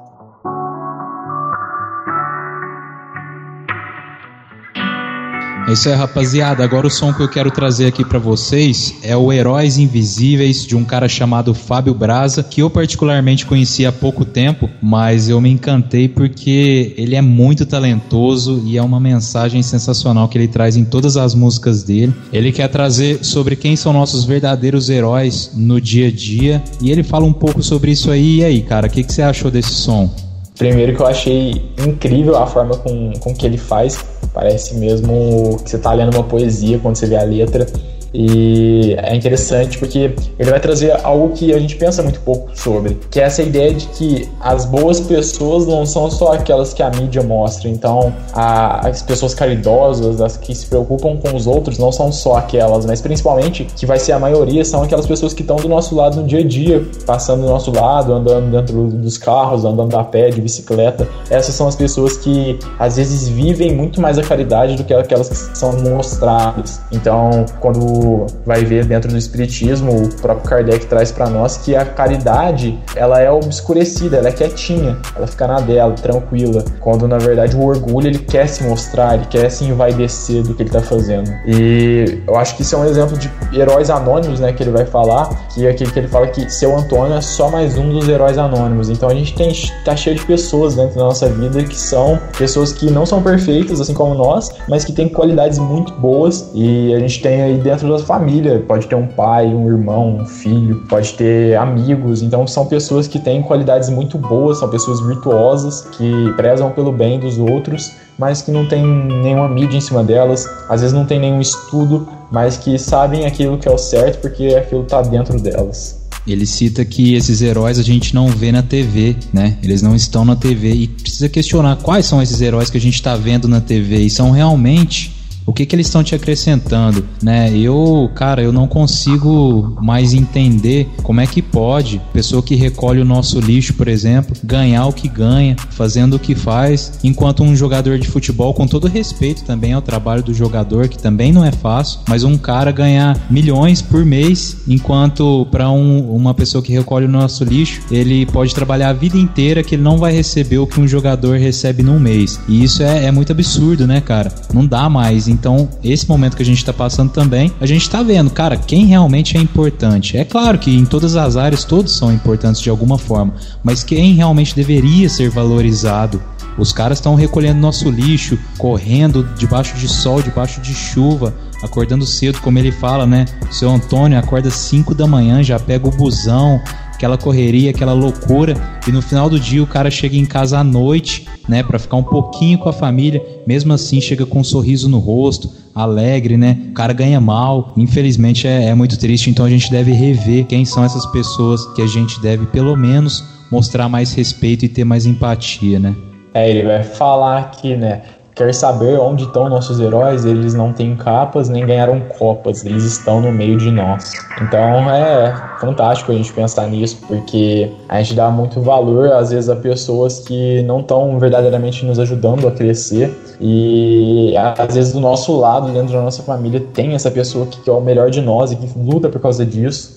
É isso aí, rapaziada. Agora o som que eu quero trazer aqui para vocês é o Heróis Invisíveis de um cara chamado Fábio Braza, que eu particularmente conheci há pouco tempo, mas eu me encantei porque ele é muito talentoso e é uma mensagem sensacional que ele traz em todas as músicas dele. Ele quer trazer sobre quem são nossos verdadeiros heróis no dia a dia e ele fala um pouco sobre isso aí. E aí, cara, o que, que você achou desse som? Primeiro que eu achei incrível a forma com, com que ele faz. Parece mesmo que você está lendo uma poesia quando você vê a letra. E é interessante porque ele vai trazer algo que a gente pensa muito pouco sobre, que é essa ideia de que as boas pessoas não são só aquelas que a mídia mostra. Então, a, as pessoas caridosas, as que se preocupam com os outros, não são só aquelas, mas principalmente que vai ser a maioria são aquelas pessoas que estão do nosso lado no dia a dia, passando do nosso lado, andando dentro dos carros, andando a pé, de bicicleta. Essas são as pessoas que às vezes vivem muito mais a caridade do que aquelas que são mostradas. Então, quando vai ver dentro do espiritismo, o próprio Kardec traz para nós que a caridade, ela é obscurecida, ela é quietinha, ela fica na dela, tranquila, quando na verdade o orgulho ele quer se mostrar, ele quer se envaidecer do que ele tá fazendo. E eu acho que isso é um exemplo de heróis anônimos, né, que ele vai falar, que é aquele que ele fala que seu Antônio é só mais um dos heróis anônimos. Então a gente tem tá cheio de pessoas dentro da nossa vida que são pessoas que não são perfeitas, assim como nós, mas que têm qualidades muito boas e a gente tem aí dentro da família, pode ter um pai, um irmão, um filho, pode ter amigos, então são pessoas que têm qualidades muito boas, são pessoas virtuosas, que prezam pelo bem dos outros, mas que não tem nenhuma mídia em cima delas, às vezes não tem nenhum estudo, mas que sabem aquilo que é o certo porque aquilo está dentro delas. Ele cita que esses heróis a gente não vê na TV, né? Eles não estão na TV e precisa questionar quais são esses heróis que a gente está vendo na TV e são realmente o que, que eles estão te acrescentando, né? Eu, cara, eu não consigo mais entender como é que pode pessoa que recolhe o nosso lixo, por exemplo, ganhar o que ganha, fazendo o que faz, enquanto um jogador de futebol, com todo respeito também ao trabalho do jogador, que também não é fácil, mas um cara ganhar milhões por mês, enquanto para um, uma pessoa que recolhe o nosso lixo, ele pode trabalhar a vida inteira que ele não vai receber o que um jogador recebe num mês. E isso é, é muito absurdo, né, cara? Não dá mais. Então, esse momento que a gente está passando também, a gente está vendo, cara, quem realmente é importante. É claro que em todas as áreas todos são importantes de alguma forma, mas quem realmente deveria ser valorizado os caras estão recolhendo nosso lixo, correndo debaixo de sol, debaixo de chuva, acordando cedo, como ele fala, né? O seu Antônio acorda 5 da manhã, já pega o busão, aquela correria, aquela loucura, e no final do dia o cara chega em casa à noite, né, para ficar um pouquinho com a família, mesmo assim chega com um sorriso no rosto, alegre, né? O cara ganha mal, infelizmente é, é muito triste, então a gente deve rever quem são essas pessoas que a gente deve pelo menos mostrar mais respeito e ter mais empatia, né? É, ele vai falar aqui, né? Quer saber onde estão nossos heróis? Eles não têm capas nem ganharam copas, eles estão no meio de nós. Então é fantástico a gente pensar nisso, porque a gente dá muito valor, às vezes, a pessoas que não estão verdadeiramente nos ajudando a crescer. E às vezes do nosso lado, dentro da nossa família, tem essa pessoa que é o melhor de nós e que luta por causa disso.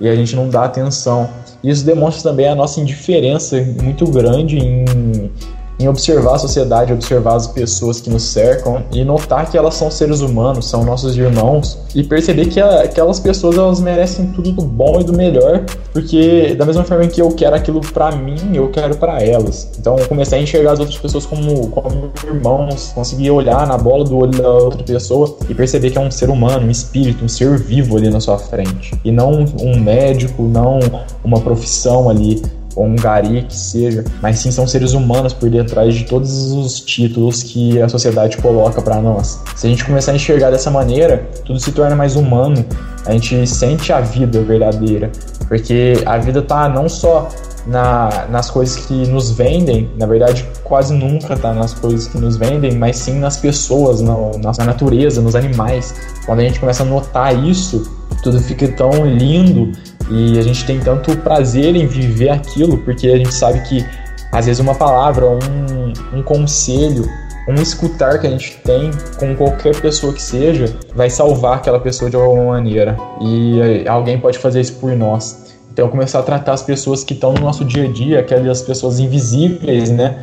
E a gente não dá atenção. Isso demonstra também a nossa indiferença muito grande em em observar a sociedade, observar as pessoas que nos cercam e notar que elas são seres humanos, são nossos irmãos e perceber que aquelas pessoas elas merecem tudo do bom e do melhor, porque da mesma forma que eu quero aquilo para mim, eu quero para elas. Então comecei a enxergar as outras pessoas como, como irmãos, conseguir olhar na bola do olho da outra pessoa e perceber que é um ser humano, um espírito, um ser vivo ali na sua frente e não um médico, não uma profissão ali ou um gari que seja, mas sim são seres humanos por detrás de todos os títulos que a sociedade coloca para nós. Se a gente começar a enxergar dessa maneira, tudo se torna mais humano, a gente sente a vida verdadeira, porque a vida tá não só na, nas coisas que nos vendem, na verdade quase nunca tá nas coisas que nos vendem, mas sim nas pessoas, na, na natureza, nos animais. Quando a gente começa a notar isso, tudo fica tão lindo e a gente tem tanto prazer em viver aquilo, porque a gente sabe que às vezes uma palavra, um, um conselho, um escutar que a gente tem com qualquer pessoa que seja, vai salvar aquela pessoa de alguma maneira. E alguém pode fazer isso por nós. Então começar a tratar as pessoas que estão no nosso dia a dia, aquelas pessoas invisíveis, né?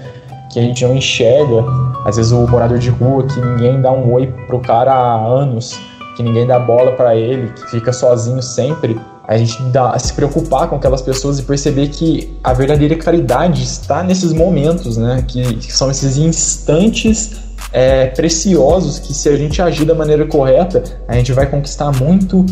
Que a gente não enxerga. Às vezes o morador de rua que ninguém dá um oi pro cara há anos, que ninguém dá bola para ele, que fica sozinho sempre a gente dá, se preocupar com aquelas pessoas e perceber que a verdadeira caridade está nesses momentos, né? Que, que são esses instantes é, preciosos que se a gente agir da maneira correta, a gente vai conquistar muito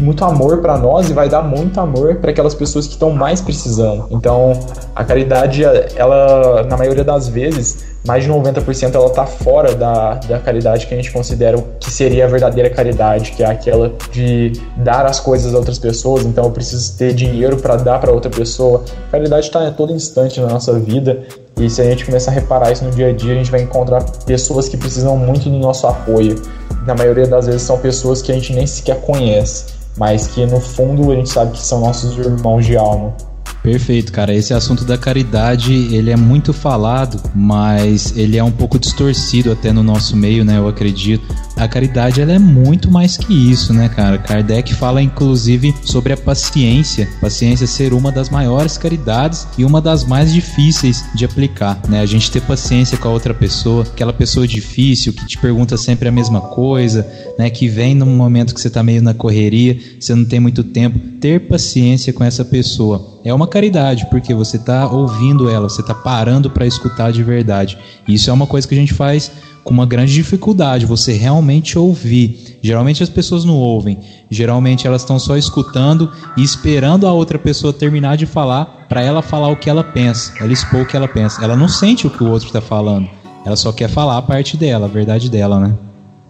muito amor para nós e vai dar muito amor para aquelas pessoas que estão mais precisando. Então, a caridade, ela na maioria das vezes, mais de 90% ela tá fora da, da caridade que a gente considera que seria a verdadeira caridade, que é aquela de dar as coisas a outras pessoas. Então, eu preciso ter dinheiro para dar para outra pessoa. A caridade está a todo instante na nossa vida e se a gente começar a reparar isso no dia a dia, a gente vai encontrar pessoas que precisam muito do nosso apoio na maioria das vezes são pessoas que a gente nem sequer conhece, mas que no fundo a gente sabe que são nossos irmãos de alma. Perfeito, cara. Esse assunto da caridade, ele é muito falado, mas ele é um pouco distorcido até no nosso meio, né? Eu acredito. A caridade, ela é muito mais que isso, né, cara? Kardec fala, inclusive, sobre a paciência. Paciência ser uma das maiores caridades e uma das mais difíceis de aplicar, né? A gente ter paciência com a outra pessoa, aquela pessoa difícil que te pergunta sempre a mesma coisa, né? Que vem num momento que você tá meio na correria, você não tem muito tempo. Ter paciência com essa pessoa é uma caridade, porque você está ouvindo ela, você está parando para escutar de verdade. Isso é uma coisa que a gente faz com uma grande dificuldade, você realmente ouvir. Geralmente as pessoas não ouvem, geralmente elas estão só escutando e esperando a outra pessoa terminar de falar para ela falar o que ela pensa, ela expor o que ela pensa. Ela não sente o que o outro está falando, ela só quer falar a parte dela, a verdade dela, né?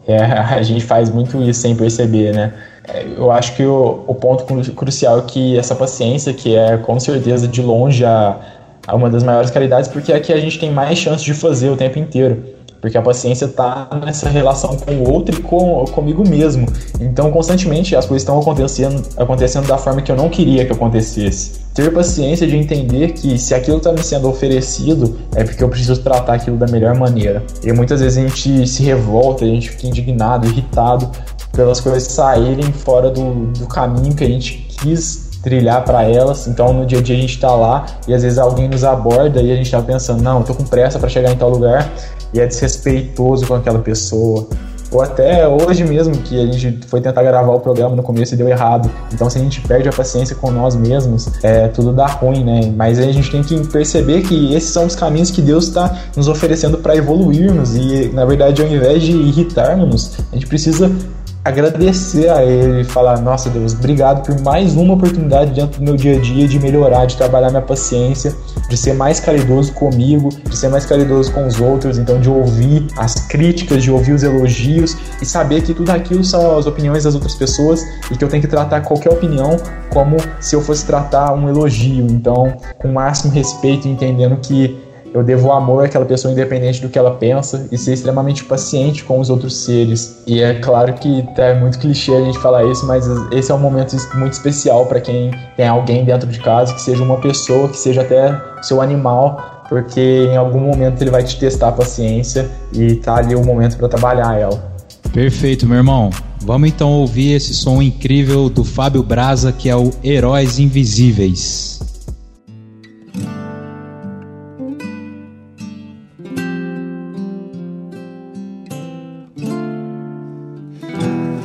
É, a gente faz muito isso sem perceber, né? É, eu acho que o, o ponto crucial é que essa paciência, que é com certeza de longe a, a uma das maiores caridades, porque é que a gente tem mais chance de fazer o tempo inteiro porque a paciência está nessa relação com o outro e com, comigo mesmo. Então, constantemente as coisas estão acontecendo, acontecendo da forma que eu não queria que acontecesse. Ter paciência de entender que se aquilo está me sendo oferecido, é porque eu preciso tratar aquilo da melhor maneira. E muitas vezes a gente se revolta, a gente fica indignado, irritado pelas coisas saírem fora do, do caminho que a gente quis trilhar para elas. Então no dia a dia a gente está lá e às vezes alguém nos aborda e a gente está pensando, não, eu tô com pressa para chegar em tal lugar e é desrespeitoso com aquela pessoa. Ou até hoje mesmo, que a gente foi tentar gravar o programa no começo e deu errado. Então, se a gente perde a paciência com nós mesmos, é, tudo dá ruim, né? Mas a gente tem que perceber que esses são os caminhos que Deus está nos oferecendo para evoluirmos. E, na verdade, ao invés de irritarmos, a gente precisa agradecer a ele e falar: Nossa Deus, obrigado por mais uma oportunidade dentro do meu dia a dia de melhorar, de trabalhar minha paciência, de ser mais caridoso comigo, de ser mais caridoso com os outros, então de ouvir as críticas, de ouvir os elogios e saber que tudo aquilo são as opiniões das outras pessoas e que eu tenho que tratar qualquer opinião como se eu fosse tratar um elogio. Então, com o máximo respeito, entendendo que eu devo amor àquela pessoa independente do que ela pensa e ser extremamente paciente com os outros seres. E é claro que é muito clichê a gente falar isso, mas esse é um momento muito especial para quem tem alguém dentro de casa, que seja uma pessoa, que seja até seu animal, porque em algum momento ele vai te testar a paciência e tá ali o momento para trabalhar ela. Perfeito, meu irmão. Vamos então ouvir esse som incrível do Fábio Braza, que é o Heróis Invisíveis.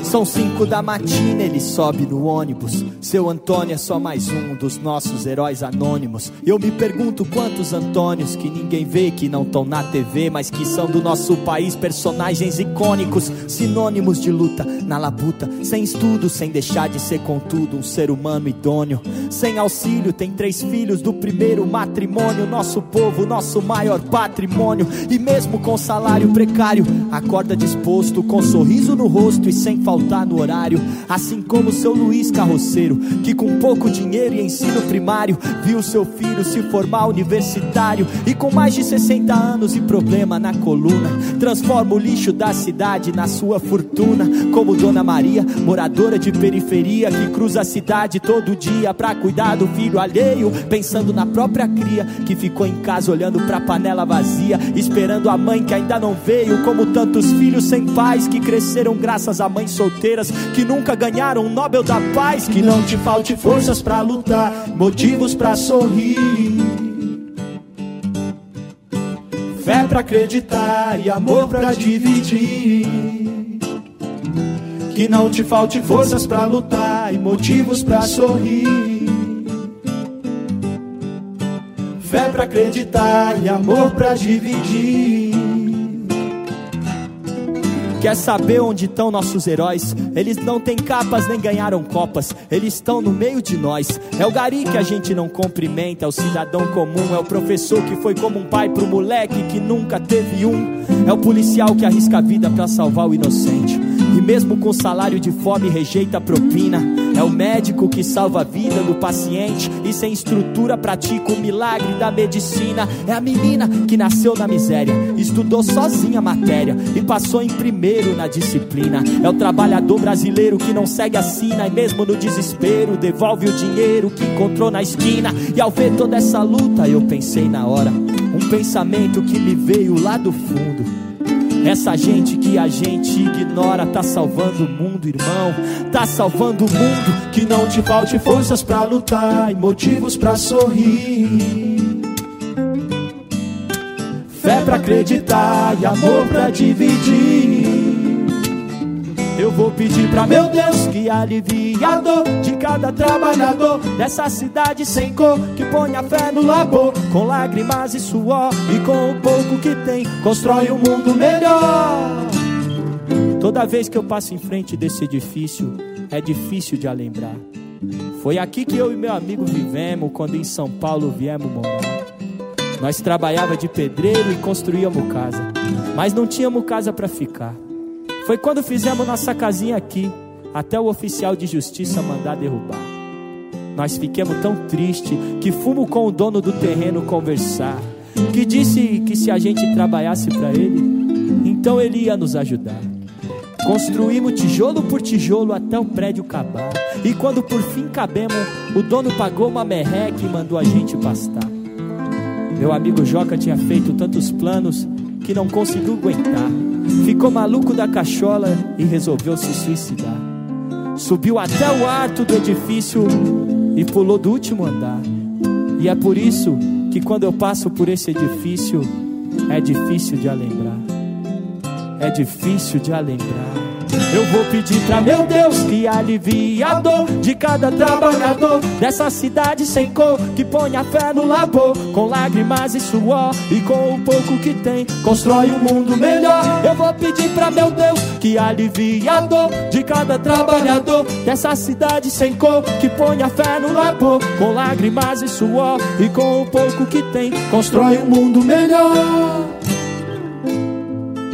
São cinco da matina, ele sobe no ônibus. Seu Antônio é só mais um dos nossos heróis anônimos. Eu me pergunto quantos Antônios que ninguém vê, que não estão na TV, mas que são do nosso país, personagens icônicos, sinônimos de luta na labuta, sem estudo, sem deixar de ser contudo um ser humano idôneo. Sem auxílio, tem três filhos do primeiro matrimônio. Nosso povo, nosso maior patrimônio. E mesmo com salário precário, acorda disposto, com sorriso no rosto e sem faltar no horário. Assim como seu Luiz Carroceiro, que com pouco dinheiro e ensino primário, viu seu filho se formar universitário. E com mais de 60 anos e problema na coluna, transforma o lixo da cidade na sua fortuna. Como Dona Maria, moradora de periferia, que cruza a cidade todo dia pra cuidar do filho alheio, pensando na própria cria que ficou em casa olhando pra panela vazia, esperando a mãe que ainda não veio, como tantos filhos sem pais que cresceram graças a mães que nunca ganharam o Nobel da Paz. Que não te falte forças pra lutar, motivos pra sorrir. Fé pra acreditar e amor pra dividir. Que não te falte forças pra lutar e motivos pra sorrir. Fé pra acreditar e amor pra dividir. Quer saber onde estão nossos heróis? Eles não têm capas nem ganharam copas, eles estão no meio de nós. É o gari que a gente não cumprimenta, é o cidadão comum, é o professor que foi como um pai pro moleque que nunca teve um. É o policial que arrisca a vida para salvar o inocente. E mesmo com salário de fome rejeita a propina. É o médico que salva a vida do paciente e sem estrutura pratica o milagre da medicina. É a menina que nasceu na miséria, estudou sozinha a matéria e passou em primeiro na disciplina. É o trabalhador brasileiro que não segue a sina e mesmo no desespero devolve o dinheiro que encontrou na esquina. E ao ver toda essa luta, eu pensei na hora, pensamento que me veio lá do fundo. Essa gente que a gente ignora tá salvando o mundo, irmão. Tá salvando o mundo. Que não te falte forças pra lutar e motivos pra sorrir. Fé pra acreditar e amor pra dividir. Eu vou pedir pra meu Deus que alivie a dor de cada trabalhador dessa cidade sem cor, que ponha fé no labor, com lágrimas e suor e com o pouco que tem, constrói um mundo melhor. Toda vez que eu passo em frente desse edifício, é difícil de lembrar. Foi aqui que eu e meu amigo vivemos quando em São Paulo viemos morar. Nós trabalhava de pedreiro e construíamos casa, mas não tínhamos casa para ficar. Foi quando fizemos nossa casinha aqui, até o oficial de justiça mandar derrubar. Nós ficamos tão tristes que fomos com o dono do terreno conversar, que disse que se a gente trabalhasse para ele, então ele ia nos ajudar. Construímos tijolo por tijolo até o prédio acabar. E quando por fim cabemos, o dono pagou uma merreca e mandou a gente pastar. Meu amigo Joca tinha feito tantos planos que não conseguiu aguentar. Ficou maluco da cachola e resolveu se suicidar. Subiu até o alto do edifício e pulou do último andar. E é por isso que quando eu passo por esse edifício, é difícil de lembrar. É difícil de lembrar. Eu vou pedir pra meu Deus que alivie a dor de cada trabalhador dessa cidade sem cor, que ponha fé no labor, com lágrimas e suor e com o pouco que tem, constrói um mundo melhor. Eu vou pedir pra meu Deus que alivie a dor de cada trabalhador dessa cidade sem cor, que ponha fé no labor, com lágrimas e suor e com o pouco que tem, constrói um mundo melhor.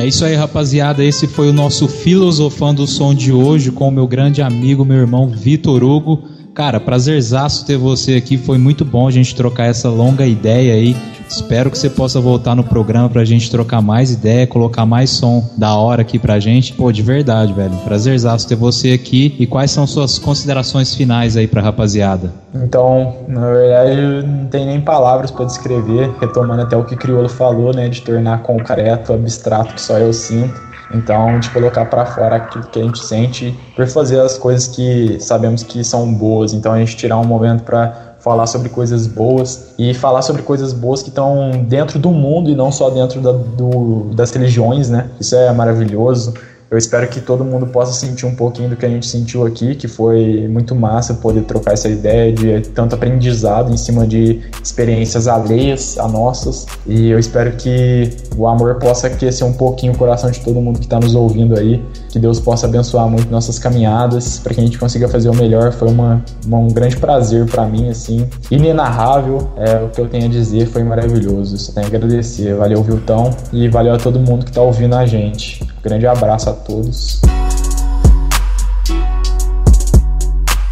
É isso aí, rapaziada. Esse foi o nosso Filosofando o Som de hoje com o meu grande amigo, meu irmão Vitor Hugo. Cara, prazerzaço ter você aqui. Foi muito bom a gente trocar essa longa ideia aí. Espero que você possa voltar no programa pra gente trocar mais ideia, colocar mais som da hora aqui pra gente. Pô, de verdade, velho. Prazerzaço ter você aqui. E quais são suas considerações finais aí pra rapaziada? Então, na verdade, não tem nem palavras para descrever, retomando até o que Criolo falou, né, de tornar concreto, abstrato que só eu sinto. Então, de colocar para fora aquilo que a gente sente por fazer as coisas que sabemos que são boas. Então, a gente tirar um momento para falar sobre coisas boas e falar sobre coisas boas que estão dentro do mundo e não só dentro da, do, das religiões, né? Isso é maravilhoso. Eu espero que todo mundo possa sentir um pouquinho do que a gente sentiu aqui, que foi muito massa poder trocar essa ideia de tanto aprendizado em cima de experiências alheias a nossas. E eu espero que o amor possa aquecer um pouquinho o coração de todo mundo que está nos ouvindo aí, que Deus possa abençoar muito nossas caminhadas, para que a gente consiga fazer o melhor. Foi uma, uma um grande prazer para mim, assim, inenarrável. É o que eu tenho a dizer, foi maravilhoso. Só tenho a agradecer. Valeu, Viltão, e valeu a todo mundo que está ouvindo a gente. Grande abraço a todos.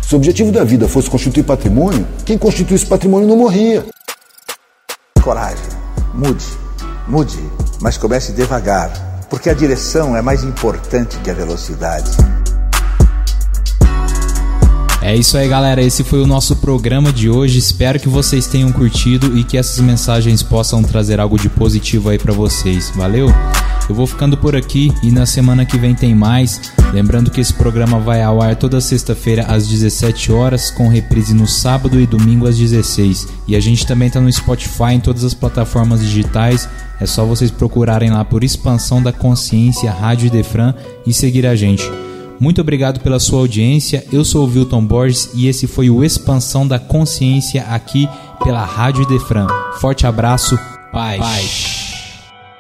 Se o objetivo da vida fosse constituir patrimônio, quem constituísse patrimônio não morria. Coragem, mude, mude, mas comece devagar, porque a direção é mais importante que a velocidade. É isso aí, galera. Esse foi o nosso programa de hoje. Espero que vocês tenham curtido e que essas mensagens possam trazer algo de positivo aí para vocês. Valeu? Eu vou ficando por aqui e na semana que vem tem mais. Lembrando que esse programa vai ao ar toda sexta-feira às 17 horas, com reprise no sábado e domingo às 16. E a gente também tá no Spotify em todas as plataformas digitais. É só vocês procurarem lá por Expansão da Consciência Rádio Defran e seguir a gente. Muito obrigado pela sua audiência. Eu sou o Wilton Borges e esse foi o Expansão da Consciência aqui pela Rádio Defran. Forte abraço, paz. paz.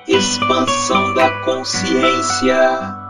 Expansão da consciência.